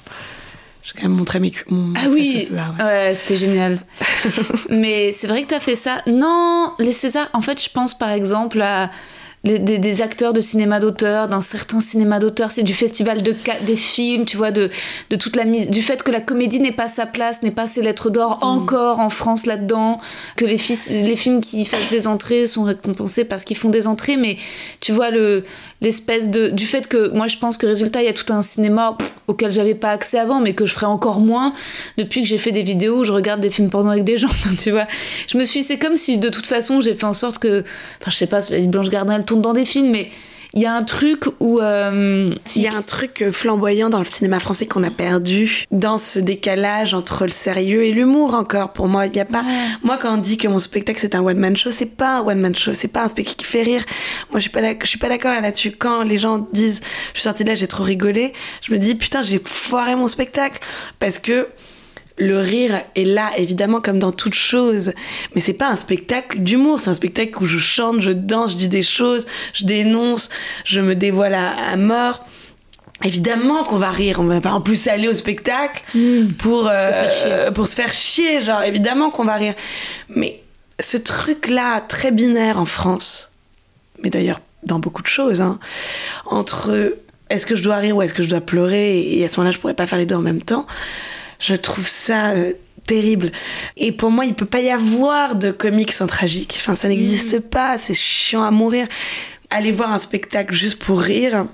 J'ai quand même montré mes mon Ah oui, ouais, c'était génial. Mais c'est vrai que t'as fait ça. Non, les Césars, en fait, je pense par exemple à des, des, acteurs de cinéma d'auteur, d'un certain cinéma d'auteur, c'est du festival de, des films, tu vois, de, de toute la mise, du fait que la comédie n'est pas sa place, n'est pas ses lettres d'or mm. encore en France là-dedans, que les, les films qui fassent des entrées sont récompensés parce qu'ils font des entrées, mais tu vois le l'espèce de du fait que moi je pense que résultat il y a tout un cinéma auquel j'avais pas accès avant, mais que je ferai encore moins depuis que j'ai fait des vidéos où je regarde des films porno avec des gens, tu vois. Je me suis, c'est comme si de toute façon j'ai fait en sorte que, enfin je sais pas, Blanche Gardin elle tourne dans des films, mais il y a un truc où. Euh, il y a un truc flamboyant dans le cinéma français qu'on a perdu, dans ce décalage entre le sérieux et l'humour encore. Pour moi, il y a pas. Moi, quand on dit que mon spectacle c'est un one man show, c'est pas un one man show, c'est pas un spectacle qui fait rire. Moi, je suis pas, je suis pas d'accord là-dessus. Quand les gens disent, je suis sortie de là, j'ai trop rigolé, je me dis putain, j'ai foiré mon spectacle parce que le rire est là, évidemment, comme dans toute chose. Mais c'est pas un spectacle d'humour, c'est un spectacle où je chante, je danse, je dis des choses, je dénonce, je me dévoile à, mort. Évidemment qu'on va rire, on va pas en plus aller au spectacle hmm. pour, euh, pour se faire chier, genre évidemment qu'on va rire. Mais ce truc-là, très binaire en France, mais d'ailleurs dans beaucoup de choses, hein, entre est-ce que je dois rire ou est-ce que je dois pleurer, et à ce moment-là je pourrais pas faire les deux en même temps, je trouve ça euh, terrible. Et pour moi, il peut pas y avoir de comics sans tragique. Enfin, ça n'existe mm. pas. C'est chiant à mourir. Aller voir un spectacle juste pour rire,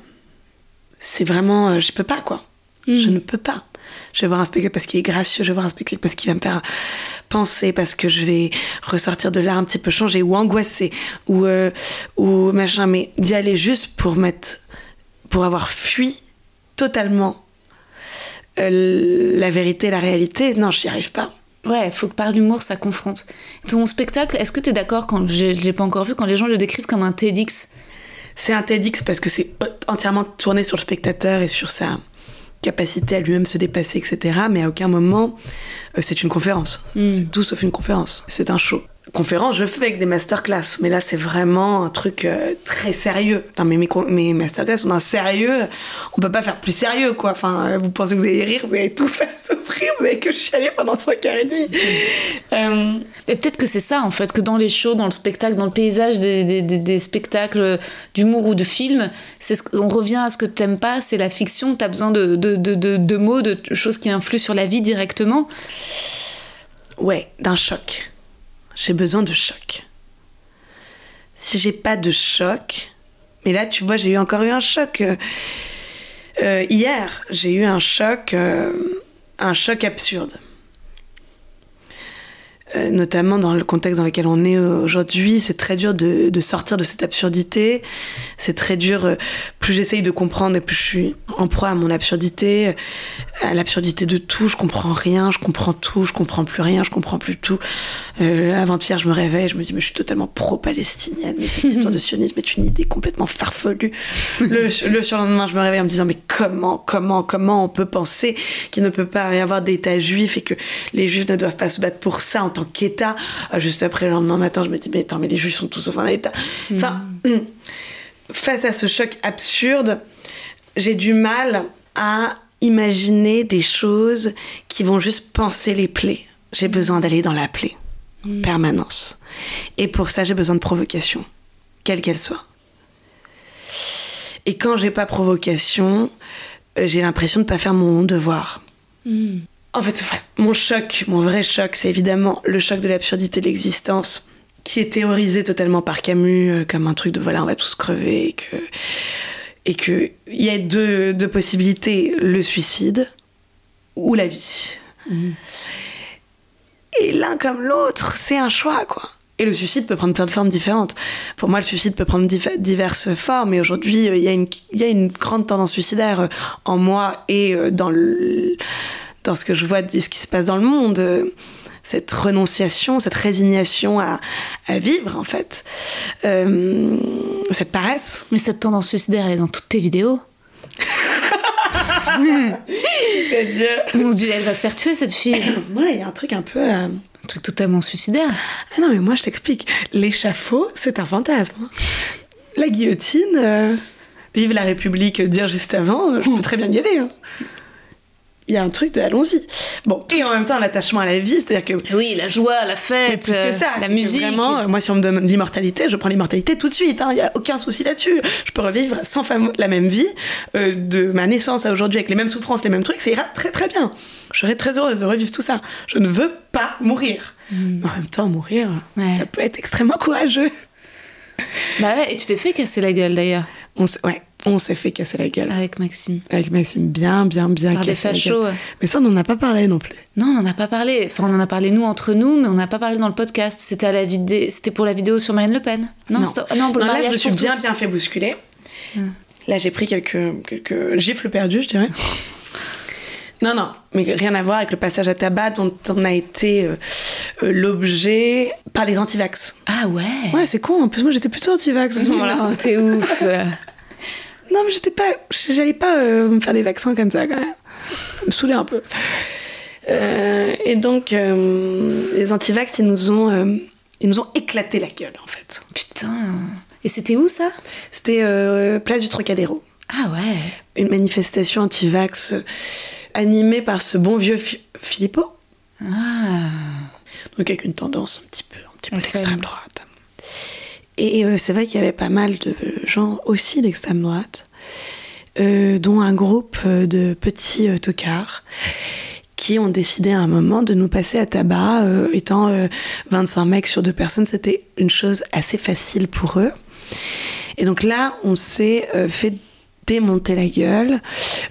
c'est vraiment, euh, je peux pas quoi. Mm. Je ne peux pas. Je vais voir un spectacle parce qu'il est gracieux, je vais voir un spectacle parce qu'il va me faire penser, parce que je vais ressortir de là un petit peu changé ou angoissé ou, euh, ou machin. Mais d'y aller juste pour mettre, pour avoir fui totalement euh, la vérité, la réalité, non, j'y arrive pas. Ouais, il faut que par l'humour, ça confronte. Ton spectacle, est-ce que tu es d'accord quand je l'ai pas encore vu, quand les gens le décrivent comme un TEDx? C'est un TEDx parce que c'est entièrement tourné sur le spectateur et sur sa capacité à lui-même se dépasser, etc. Mais à aucun moment, euh, c'est une conférence. Hmm. C'est tout sauf une conférence. C'est un show conférences, je fais avec des masterclass, mais là c'est vraiment un truc euh, très sérieux. Non, mais mes, mes masterclass sont d'un sérieux, on peut pas faire plus sérieux quoi. Enfin, euh, vous pensez que vous allez rire, vous allez tout faire souffrir, vous avez que chialer pendant 5 heures et demie. Euh, et peut-être que c'est ça en fait, que dans les shows, dans le spectacle, dans le paysage des, des, des, spectacles d'humour ou de films, c'est ce on revient à ce que t'aimes pas, c'est la fiction, t'as besoin de, de, de, de mots, de choses qui influent sur la vie directement. Ouais, d'un choc j'ai besoin de choc. Si j'ai pas de choc, mais là, tu vois, j'ai encore eu un choc. Euh, euh, hier, j'ai eu un choc, euh, un choc absurde. Euh, notamment dans le contexte dans lequel on est aujourd'hui, c'est très dur de, de, sortir de cette absurdité. C'est très dur. Euh, plus j'essaye de comprendre et plus je suis en proie à mon absurdité, à l'absurdité de tout. Je comprends rien, je comprends tout, je comprends plus rien, je comprends plus tout. Euh, Avant-hier, je me réveille, je me dis, mais je suis totalement pro-palestinienne, mais cette histoire de sionisme est une idée complètement farfelue. le, le surlendemain, je me réveille en me disant, mais comment, comment, comment on peut penser qu'il ne peut pas y avoir d'État juif et que les juifs ne doivent pas se battre pour ça en tant qu'État. Euh, juste après, le lendemain matin, je me dis, mais attends, mais les Juifs sont tous sauf un État. Enfin, hmm. face à ce choc absurde, j'ai du mal à imaginer des choses qui vont juste penser les plaies. J'ai besoin d'aller dans la plaie, hmm. permanence. Et pour ça, j'ai besoin de provocation, quelle qu'elle soit. Et quand j'ai pas provocation, euh, j'ai l'impression de pas faire mon devoir. Hmm. En fait, mon choc, mon vrai choc, c'est évidemment le choc de l'absurdité de l'existence, qui est théorisé totalement par Camus euh, comme un truc de voilà, on va tous crever, et que et que il y a deux, deux, possibilités le suicide ou la vie. Mhm. Et l'un comme l'autre, c'est un choix, quoi. Et le suicide peut prendre plein de formes différentes. Pour moi, le suicide peut prendre diverses formes. Et aujourd'hui, euh, il y, y, a une grande tendance suicidaire euh, en moi et dans le dans ce que je vois de ce qui se passe dans le monde, euh, cette renonciation, cette résignation à, vivre en fait, euh, cette paresse. Mais cette tendance suicidaire, elle est dans toutes tes vidéos. On se dit, elle va se faire tuer cette fille. Ouais, il y a un truc un peu. Euh, un truc totalement suicidaire. Ah non, mais moi je t'explique. L'échafaud, c'est un fantasme. La guillotine, vive la République, dire juste avant, je peux très bien y aller. Hein il y a un truc de allons-y. Bon, et en même temps, l'attachement à la vie, c'est-à-dire que. Oui, la joie, la fête, plus que ça, euh, la musique. Vraiment, euh, moi, si on me donne l'immortalité, je prends l'immortalité tout de suite. Il n'y a aucun souci là-dessus. Je peux revivre sans fois la même vie euh, de ma naissance à aujourd'hui avec les mêmes souffrances, les mêmes trucs. Ça ira très très bien. Je serai très heureuse de revivre tout ça. Je ne veux pas mourir. Mais En même temps, mourir, Ouais. ça peut être extrêmement courageux. Bah ouais, et tu t'es fait casser la gueule d'ailleurs On s'est, ouais, fait casser la gueule. avec Maxime. Avec Maxime, bien, bien, bien Par des la fachos. gueule. Mais ça, on n'en a pas parlé non plus. Non, on n'en a pas parlé. Enfin, on en a parlé nous entre nous, mais on n'a pas parlé dans le podcast. C'était à la vidéo. C'était pour la vidéo sur Marine Le Pen. Non, ah non, pour le là, je me suis bien, tous. bien fait bousculer. Là, j'ai pris quelques, quelques gifles perdues, je dirais. Non, non, mais rien à voir avec le passage à tabac dont on a été euh, euh, l'objet par les antivax. Ah ouais? Ouais, c'est con. En plus, moi, j'étais plutôt antivax à ce moment-là. Non, t'es ouf. Non, mais j'étais pas. J'allais pas euh, me faire des vaccins comme ça, quand même. Me saoulait un peu. Et donc, les antivax, ils nous ont. ils nous ont éclaté la gueule, en fait. Putain. Et c'était où ça? C'était place du Trocadéro. Ah ouais. une manifestation anti-vax euh, animée par ce bon vieux Philippot. Ah. Donc avec une tendance un petit peu, un petit peu d'extrême droite. Et euh, c'est vrai qu'il y avait pas mal de gens aussi d'extrême droite, euh, dont un groupe de petits euh, tocards qui ont décidé à un moment de nous passer à tabac. étant euh, 25 mecs sur deux personnes, c'était une chose assez facile pour eux. Et donc là, on s'est fait démonter la gueule.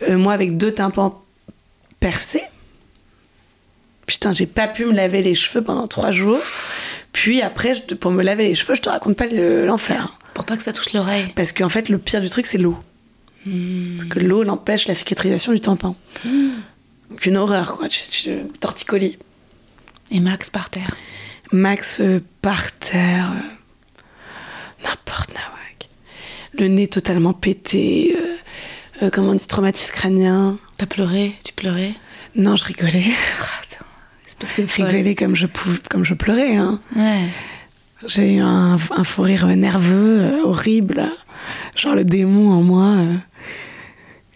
Euh, moi, avec deux tympans percés. Putain, j'ai pas pu me laver les cheveux pendant trois jours. Puis après, je- pour me laver les cheveux, je te raconte pas le- l'enfer. Pour pas que ça touche l'oreille. Parce qu'en fait, le pire du truc, c'est l'eau. Parce que l'eau l'empêche la cicatrisation du tympan. Donc une horreur, quoi. Tu sais, tu- torticolis. Et Max par terre. Max euh, par terre. euh, N'importe nawak. Le nez totalement pété. euh, euh, comment on dit, traumatisme crânien. T'as pleuré? Tu pleurais? Non, je rigolais. Je rigolais comme je, pouvais, comme je pleurais. Hein. Ouais. J'ai eu un, un fou rire nerveux, euh, horrible. Genre le démon en moi.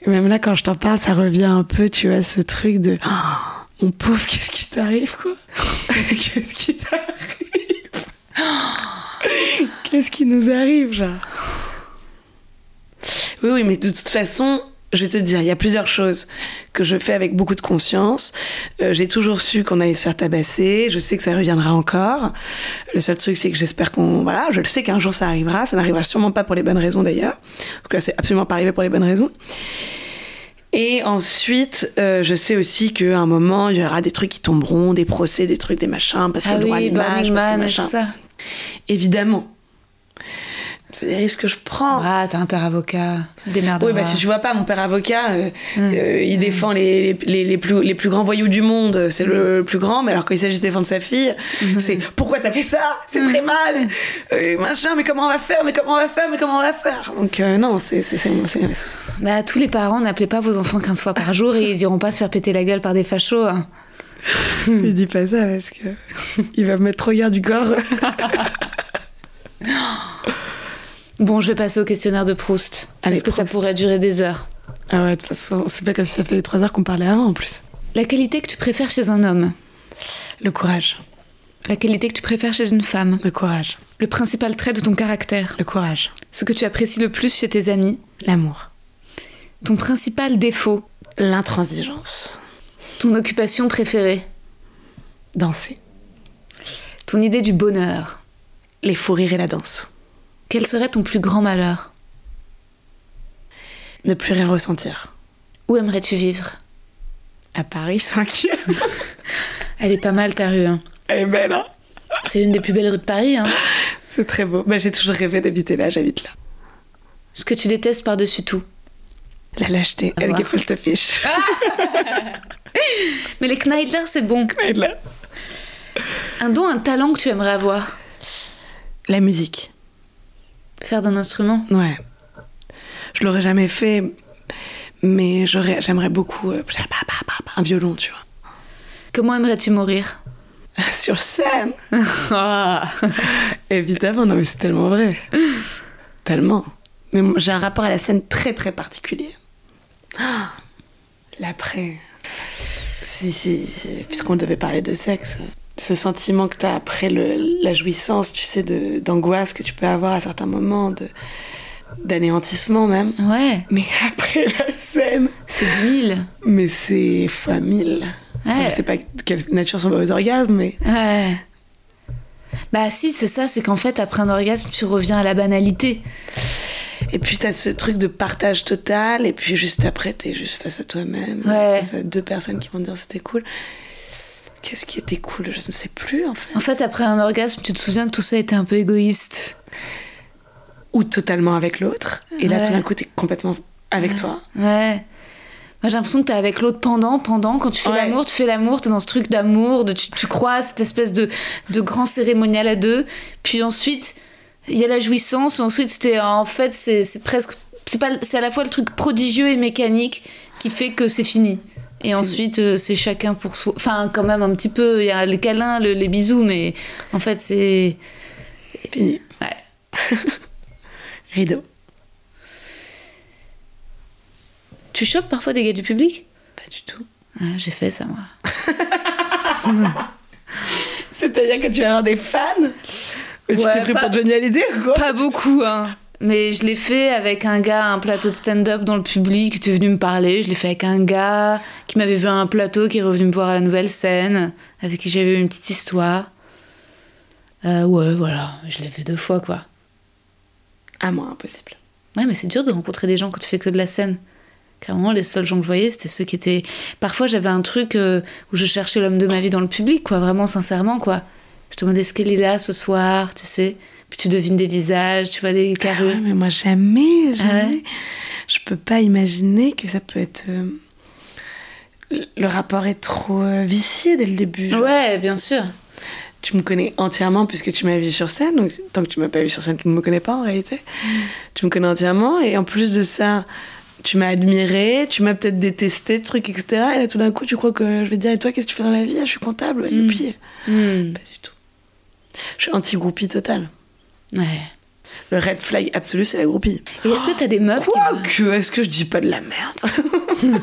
Et même là, quand je t'en parle, ça revient un peu, tu vois, ce truc de Oh, mon pauvre, qu'est-ce qui t'arrive, quoi? Qu'est-ce qui t'arrive? Qu'est-ce qui nous arrive, genre? Oui, oui, mais de toute façon, je vais te dire, il y a plusieurs choses que je fais avec beaucoup de conscience. Euh, J'ai toujours su qu'on allait se faire tabasser. Je sais que ça reviendra encore. Le seul truc, c'est que j'espère qu'on. Voilà, je le sais qu'un jour ça arrivera. Ça n'arrivera sûrement pas pour les bonnes raisons d'ailleurs. En tout cas, c'est absolument pas arrivé pour les bonnes raisons. Et ensuite, euh, je sais aussi qu'à un moment, il y aura des trucs qui tomberont, des procès, des trucs, des machins, parce que Ah le droit à oui, l'image, parce que machin. ça. Évidemment. C'est des risques que je prends. Ah, t'as un père avocat. Démerde. Oui, bah, si tu vois pas, mon père avocat, euh, euh, il défend les, les, les plus, les plus grands voyous du monde, c'est le plus grand, mais alors quand il s'agit de défendre sa fille, c'est pourquoi t'as fait ça? C'est très mal Euh, Machin, mais comment on va faire? Mais comment on va faire? Mais comment on va faire? Donc, non, c'est. Bah, tous les parents n'appelez pas vos enfants 15 fois par jour et ils iront pas se faire péter la gueule par des fachos. hein. Il dit pas ça parce que il va me mettre trop garde du corps. Bon, je vais passer au questionnaire de Proust. Allez, parce que ça pourrait durer des heures. Ah ouais, de toute façon, c'est pas comme si ça fait trois heures qu'on parlait avant en plus. La qualité que tu préfères chez un homme. Le courage. La qualité que tu préfères chez une femme. Le courage. Le principal trait de ton caractère. Le courage. Ce que tu apprécies le plus chez tes amis. L'amour. Ton principal défaut. L'intransigeance. Ton occupation préférée. Danser. Ton idée du bonheur. Les fous rires et la danse. Quel serait ton plus grand malheur? Ne plus rien ressentir. Où aimerais-tu vivre? À Paris 5 Elle est pas mal ta rue. hein. Elle est belle, hein C'est une des plus belles rues de Paris. Hein. C'est très beau. Bah, j'ai toujours rêvé d'habiter là, j'habite là. Ce que tu détestes par-dessus tout. La lâcheté, Ah elle gefühlte fiche. Mais les Kneidler, c'est bon. Un don, un talent que tu aimerais avoir? La musique, Faire d'un instrument. ouais. Je l'aurais jamais fait, mais j'aurais, j'aimerais beaucoup euh, un violon, tu vois. Comment aimerais-tu mourir? Sur scène Évidemment, non mais c'est tellement vrai. Tellement. Mais j'ai un rapport à la scène très très particulier. L'après. Si, si, si, puisqu'on devait parler de sexe. Ce sentiment que tu as après le, la jouissance, tu sais, d'angoisse que tu peux avoir à certains moments, de d'anéantissement même. Ouais, Mais après la scène, c'est 10 000. mais c'est fois mille. Ouais. Je sais pas de quelle nature sont vos orgasmes, mais Ouais. Bah si, c'est ça, c'est qu'en fait, après un orgasme, tu reviens à la banalité. Et puis t'as ce truc de partage total, et puis juste après t'es juste face à toi-même, Ouais. face à deux personnes qui vont te dire c'était cool. Qu'est-ce qui était cool Je ne sais plus en fait. En fait, après un orgasme, tu te souviens que tout ça était un peu égoïste. Ou totalement avec l'autre, et là Ouais. tout d'un coup t'es complètement avec toi. Ouais. Moi, j'ai l'impression que t'es avec l'autre pendant, pendant. Quand tu fais Ouais. l'amour, tu fais l'amour, t'es dans ce truc d'amour, de, tu, tu crois à cette espèce de, de grand cérémonial à deux. Puis ensuite, il y a la jouissance. Ensuite, c'était en fait, c'est presque. C'est à la fois le truc prodigieux et mécanique qui fait que c'est fini. Et ensuite, euh, c'est chacun pour soi. Enfin, quand même, un petit peu. Il y a les câlins, le- les bisous, mais en fait, c'est. Fini. Ouais. Rideau. Tu chopes parfois des gars du public? Pas du tout. Ah, J'ai fait ça, moi. C'est-à-dire que tu vas avoir des fans? Tu Ouais, t'es pris pas- pour Johnny Hallyday ou quoi? Pas beaucoup, hein. Mais je l'ai fait avec un gars à un plateau de stand-up dans le public qui était venu me parler. Je l'ai fait avec un gars qui m'avait vu à un plateau, qui est revenu me voir à la nouvelle scène, avec qui j'avais eu une petite histoire. Euh, ouais, voilà, je l'ai fait deux fois, quoi. Ah moi, impossible. Ouais, mais c'est dur de rencontrer des gens quand tu fais que de la scène. Clairement, les seuls gens que je voyais, c'était ceux qui étaient. Parfois, j'avais un truc euh, où je cherchais l'homme de ma vie dans le public, quoi, vraiment sincèrement, quoi. Je te demandais ce qu'elle est là ce soir, tu sais? Puis tu devines des visages, tu vois des Ah carrures. ouais, mais moi jamais, jamais. Ah ouais Je peux pas imaginer que ça peut être. euh, le- rapport est trop euh, vicié dès le début. genre. Ouais, bien sûr. Tu me connais entièrement puisque tu m'as vu sur scène. Donc, tant que tu m'as pas vu sur scène, tu ne me connais pas en réalité. Tu me connais entièrement. Et en plus de ça, tu m'as admiré, tu m'as peut-être détesté, truc, etc. Et là, tout d'un coup, tu crois que je vais te dire Et toi, qu'est-ce que tu fais dans la vie? Ah, Je suis comptable. Ouais, youpi. Hmm. Pas du tout. Je suis anti-groupie totale. Ouais. Le red flag absolu, c'est la groupie. Et est-ce que t'as des meufs qui. Quoique, est-ce que je dis pas de la merde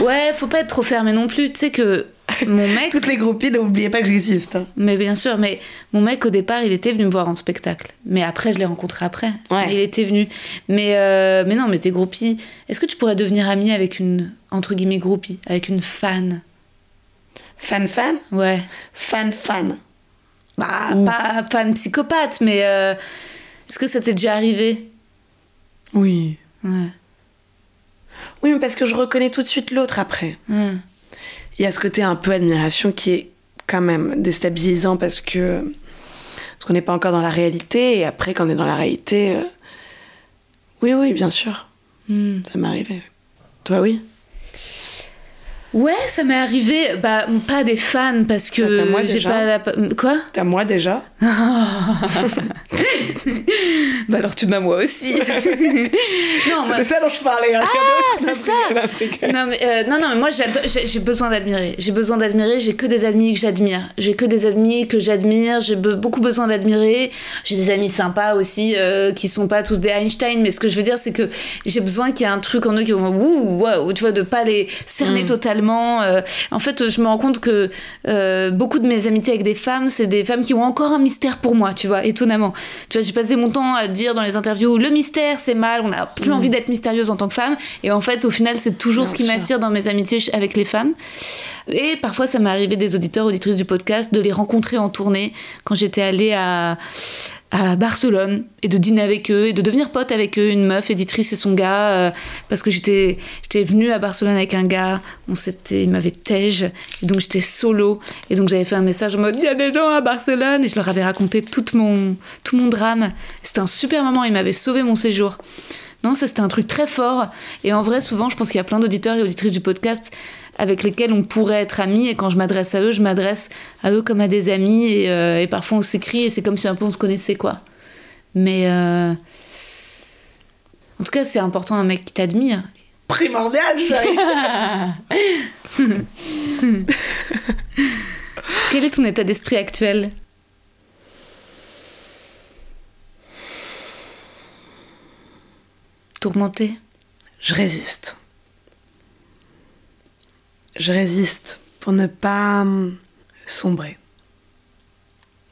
Ouais, faut pas être trop fermé non plus. Tu sais que mon mec. Toutes les groupies, n'oubliez pas que j'existe. hein. Mais bien sûr, mais mon mec au départ, il était venu me voir en spectacle. Mais après, je l'ai rencontré après. Ouais. Il était venu. Mais, euh, mais non, mais t'es groupie. Est-ce que tu pourrais devenir amie avec une, entre guillemets, groupie, avec une fan? Fan, fan? Ouais. Fan, Bah, pas fan psychopathe, mais euh, est-ce que ça t'est déjà arrivé? Oui. Ouais. Oui, mais parce que je reconnais tout de suite l'autre après. Il y a ce côté un peu admiration qui est quand même déstabilisant parce que parce qu'on n'est pas encore dans la réalité et après quand on est dans la réalité euh, oui oui bien sûr Hmm. ça m'est arrivé toi oui? Ouais, ça m'est arrivé. Bah, pas des fans parce Bah, t'as moi que j'ai déjà. pas la. Quoi? T'as moi déjà Bah alors tu m'as moi aussi. non, c'est de ça dont je parlais hein, Ah, c'est ça. Non, mais, euh, non, non, mais moi j'ai j'ai besoin d'admirer. J'ai besoin d'admirer. J'ai que des amis que j'admire. J'ai que des amis que j'admire. J'ai be- beaucoup besoin d'admirer. J'ai des amis sympas aussi euh, qui sont pas tous des Einstein. Mais ce que je veux dire, c'est que j'ai besoin qu'il y ait un truc en eux qui vont ouh, waouh, tu vois, de pas les cerner totalement. Euh. en fait, je me rends compte que euh, beaucoup de mes amitiés avec des femmes, c'est des femmes qui ont encore un mystère pour moi, tu vois, étonnamment. Tu vois, j'ai passé mon temps à dire dans les interviews le mystère, c'est mal. On n'a plus envie d'être mystérieuse en tant que femme. Et en fait, au final, c'est toujours Bien ce qui m'attire dans mes amitiés avec les femmes. Et parfois, ça m'est arrivé des auditeurs, auditrices du podcast, de les rencontrer en tournée quand j'étais allée à, à Barcelone et de dîner avec eux et de devenir pote avec eux, une meuf éditrice et son gars, euh, parce que j'étais j'étais venue à Barcelone avec un gars, on s'était, il m'avait tège, et donc j'étais solo, et donc j'avais fait un message en mode il y a des gens à Barcelone, et je leur avais raconté tout mon, tout mon drame. C'était un super moment, il m'avait sauvé mon séjour. Non, ça c'était un truc très fort. Et en vrai, souvent, je pense qu'il y a plein d'auditeurs et auditrices du podcast avec lesquels on pourrait être amis. Et quand je m'adresse à eux, je m'adresse à eux comme à des amis. Et, euh, et parfois, on s'écrit et c'est comme si un peu on se connaissait, quoi. Mais euh, en tout cas, c'est important un mec qui t'admire. primordial. Quel est ton état d'esprit actuel? Tourmenté? Je résiste je résiste pour ne pas hum, sombrer.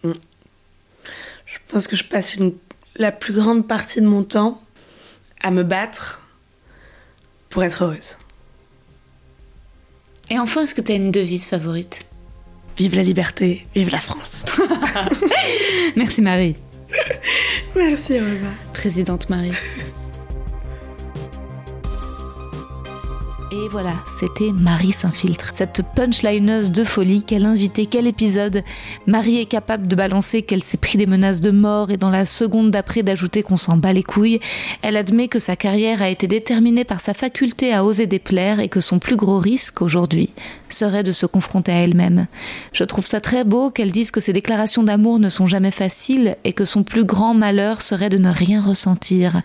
Mm. Je pense que je passe une- la plus grande partie de mon temps à me battre pour être heureuse. Et enfin, est-ce que tu as une devise favorite? Vive la liberté, vive la France. Merci Marie. Merci Rosa. Présidente Marie. Et voilà, c'était Marie s'infiltre. Cette punchlineuse de folie, quel invité, quel épisode. Marie est capable de balancer qu'elle s'est pris des menaces de mort et dans la seconde d'après d'ajouter qu'on s'en bat les couilles. Elle admet que sa carrière a été déterminée par sa faculté à oser déplaire et que son plus gros risque aujourd'hui serait de se confronter à elle-même. Je trouve ça très beau qu'elle dise que ses déclarations d'amour ne sont jamais faciles et que son plus grand malheur serait de ne rien ressentir.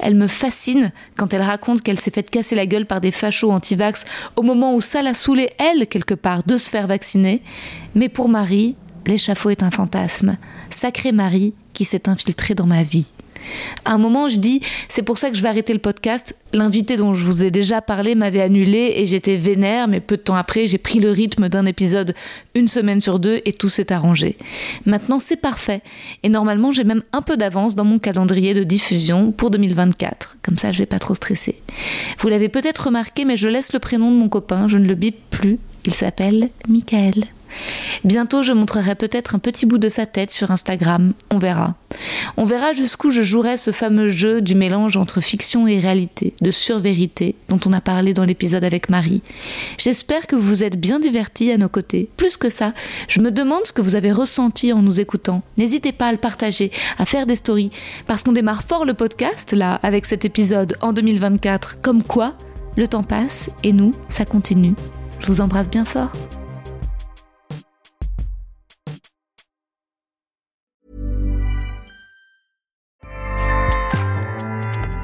Elle me fascine quand elle raconte qu'elle s'est fait casser la gueule par des fachos anti-vax au moment où ça l'a saoulé, elle, quelque part, de se faire vacciner. Mais pour Marie, l'échafaud est un fantasme. Sacrée Marie qui s'est infiltrée dans ma vie. À un moment, je dis, c'est pour ça que je vais arrêter le podcast. L'invité dont je vous ai déjà parlé m'avait annulé et j'étais vénère, mais peu de temps après, j'ai pris le rythme d'un épisode une semaine sur deux et tout s'est arrangé. Maintenant, c'est parfait. Et normalement, j'ai même un peu d'avance dans mon calendrier de diffusion pour 2024. Comme ça, je vais pas trop stresser. Vous l'avez peut-être remarqué, mais je laisse le prénom de mon copain, je ne le bip plus. Il s'appelle Michael. Bientôt, je montrerai peut-être un petit bout de sa tête sur Instagram. On verra. On verra jusqu'où je jouerai ce fameux jeu du mélange entre fiction et réalité, de survérité, dont on a parlé dans l'épisode avec Marie. J'espère que vous êtes bien divertis à nos côtés. Plus que ça, je me demande ce que vous avez ressenti en nous écoutant. N'hésitez pas à le partager, à faire des stories, parce qu'on démarre fort le podcast, là, avec cet épisode en 2024. Comme quoi, le temps passe et nous, ça continue. Je vous embrasse bien fort.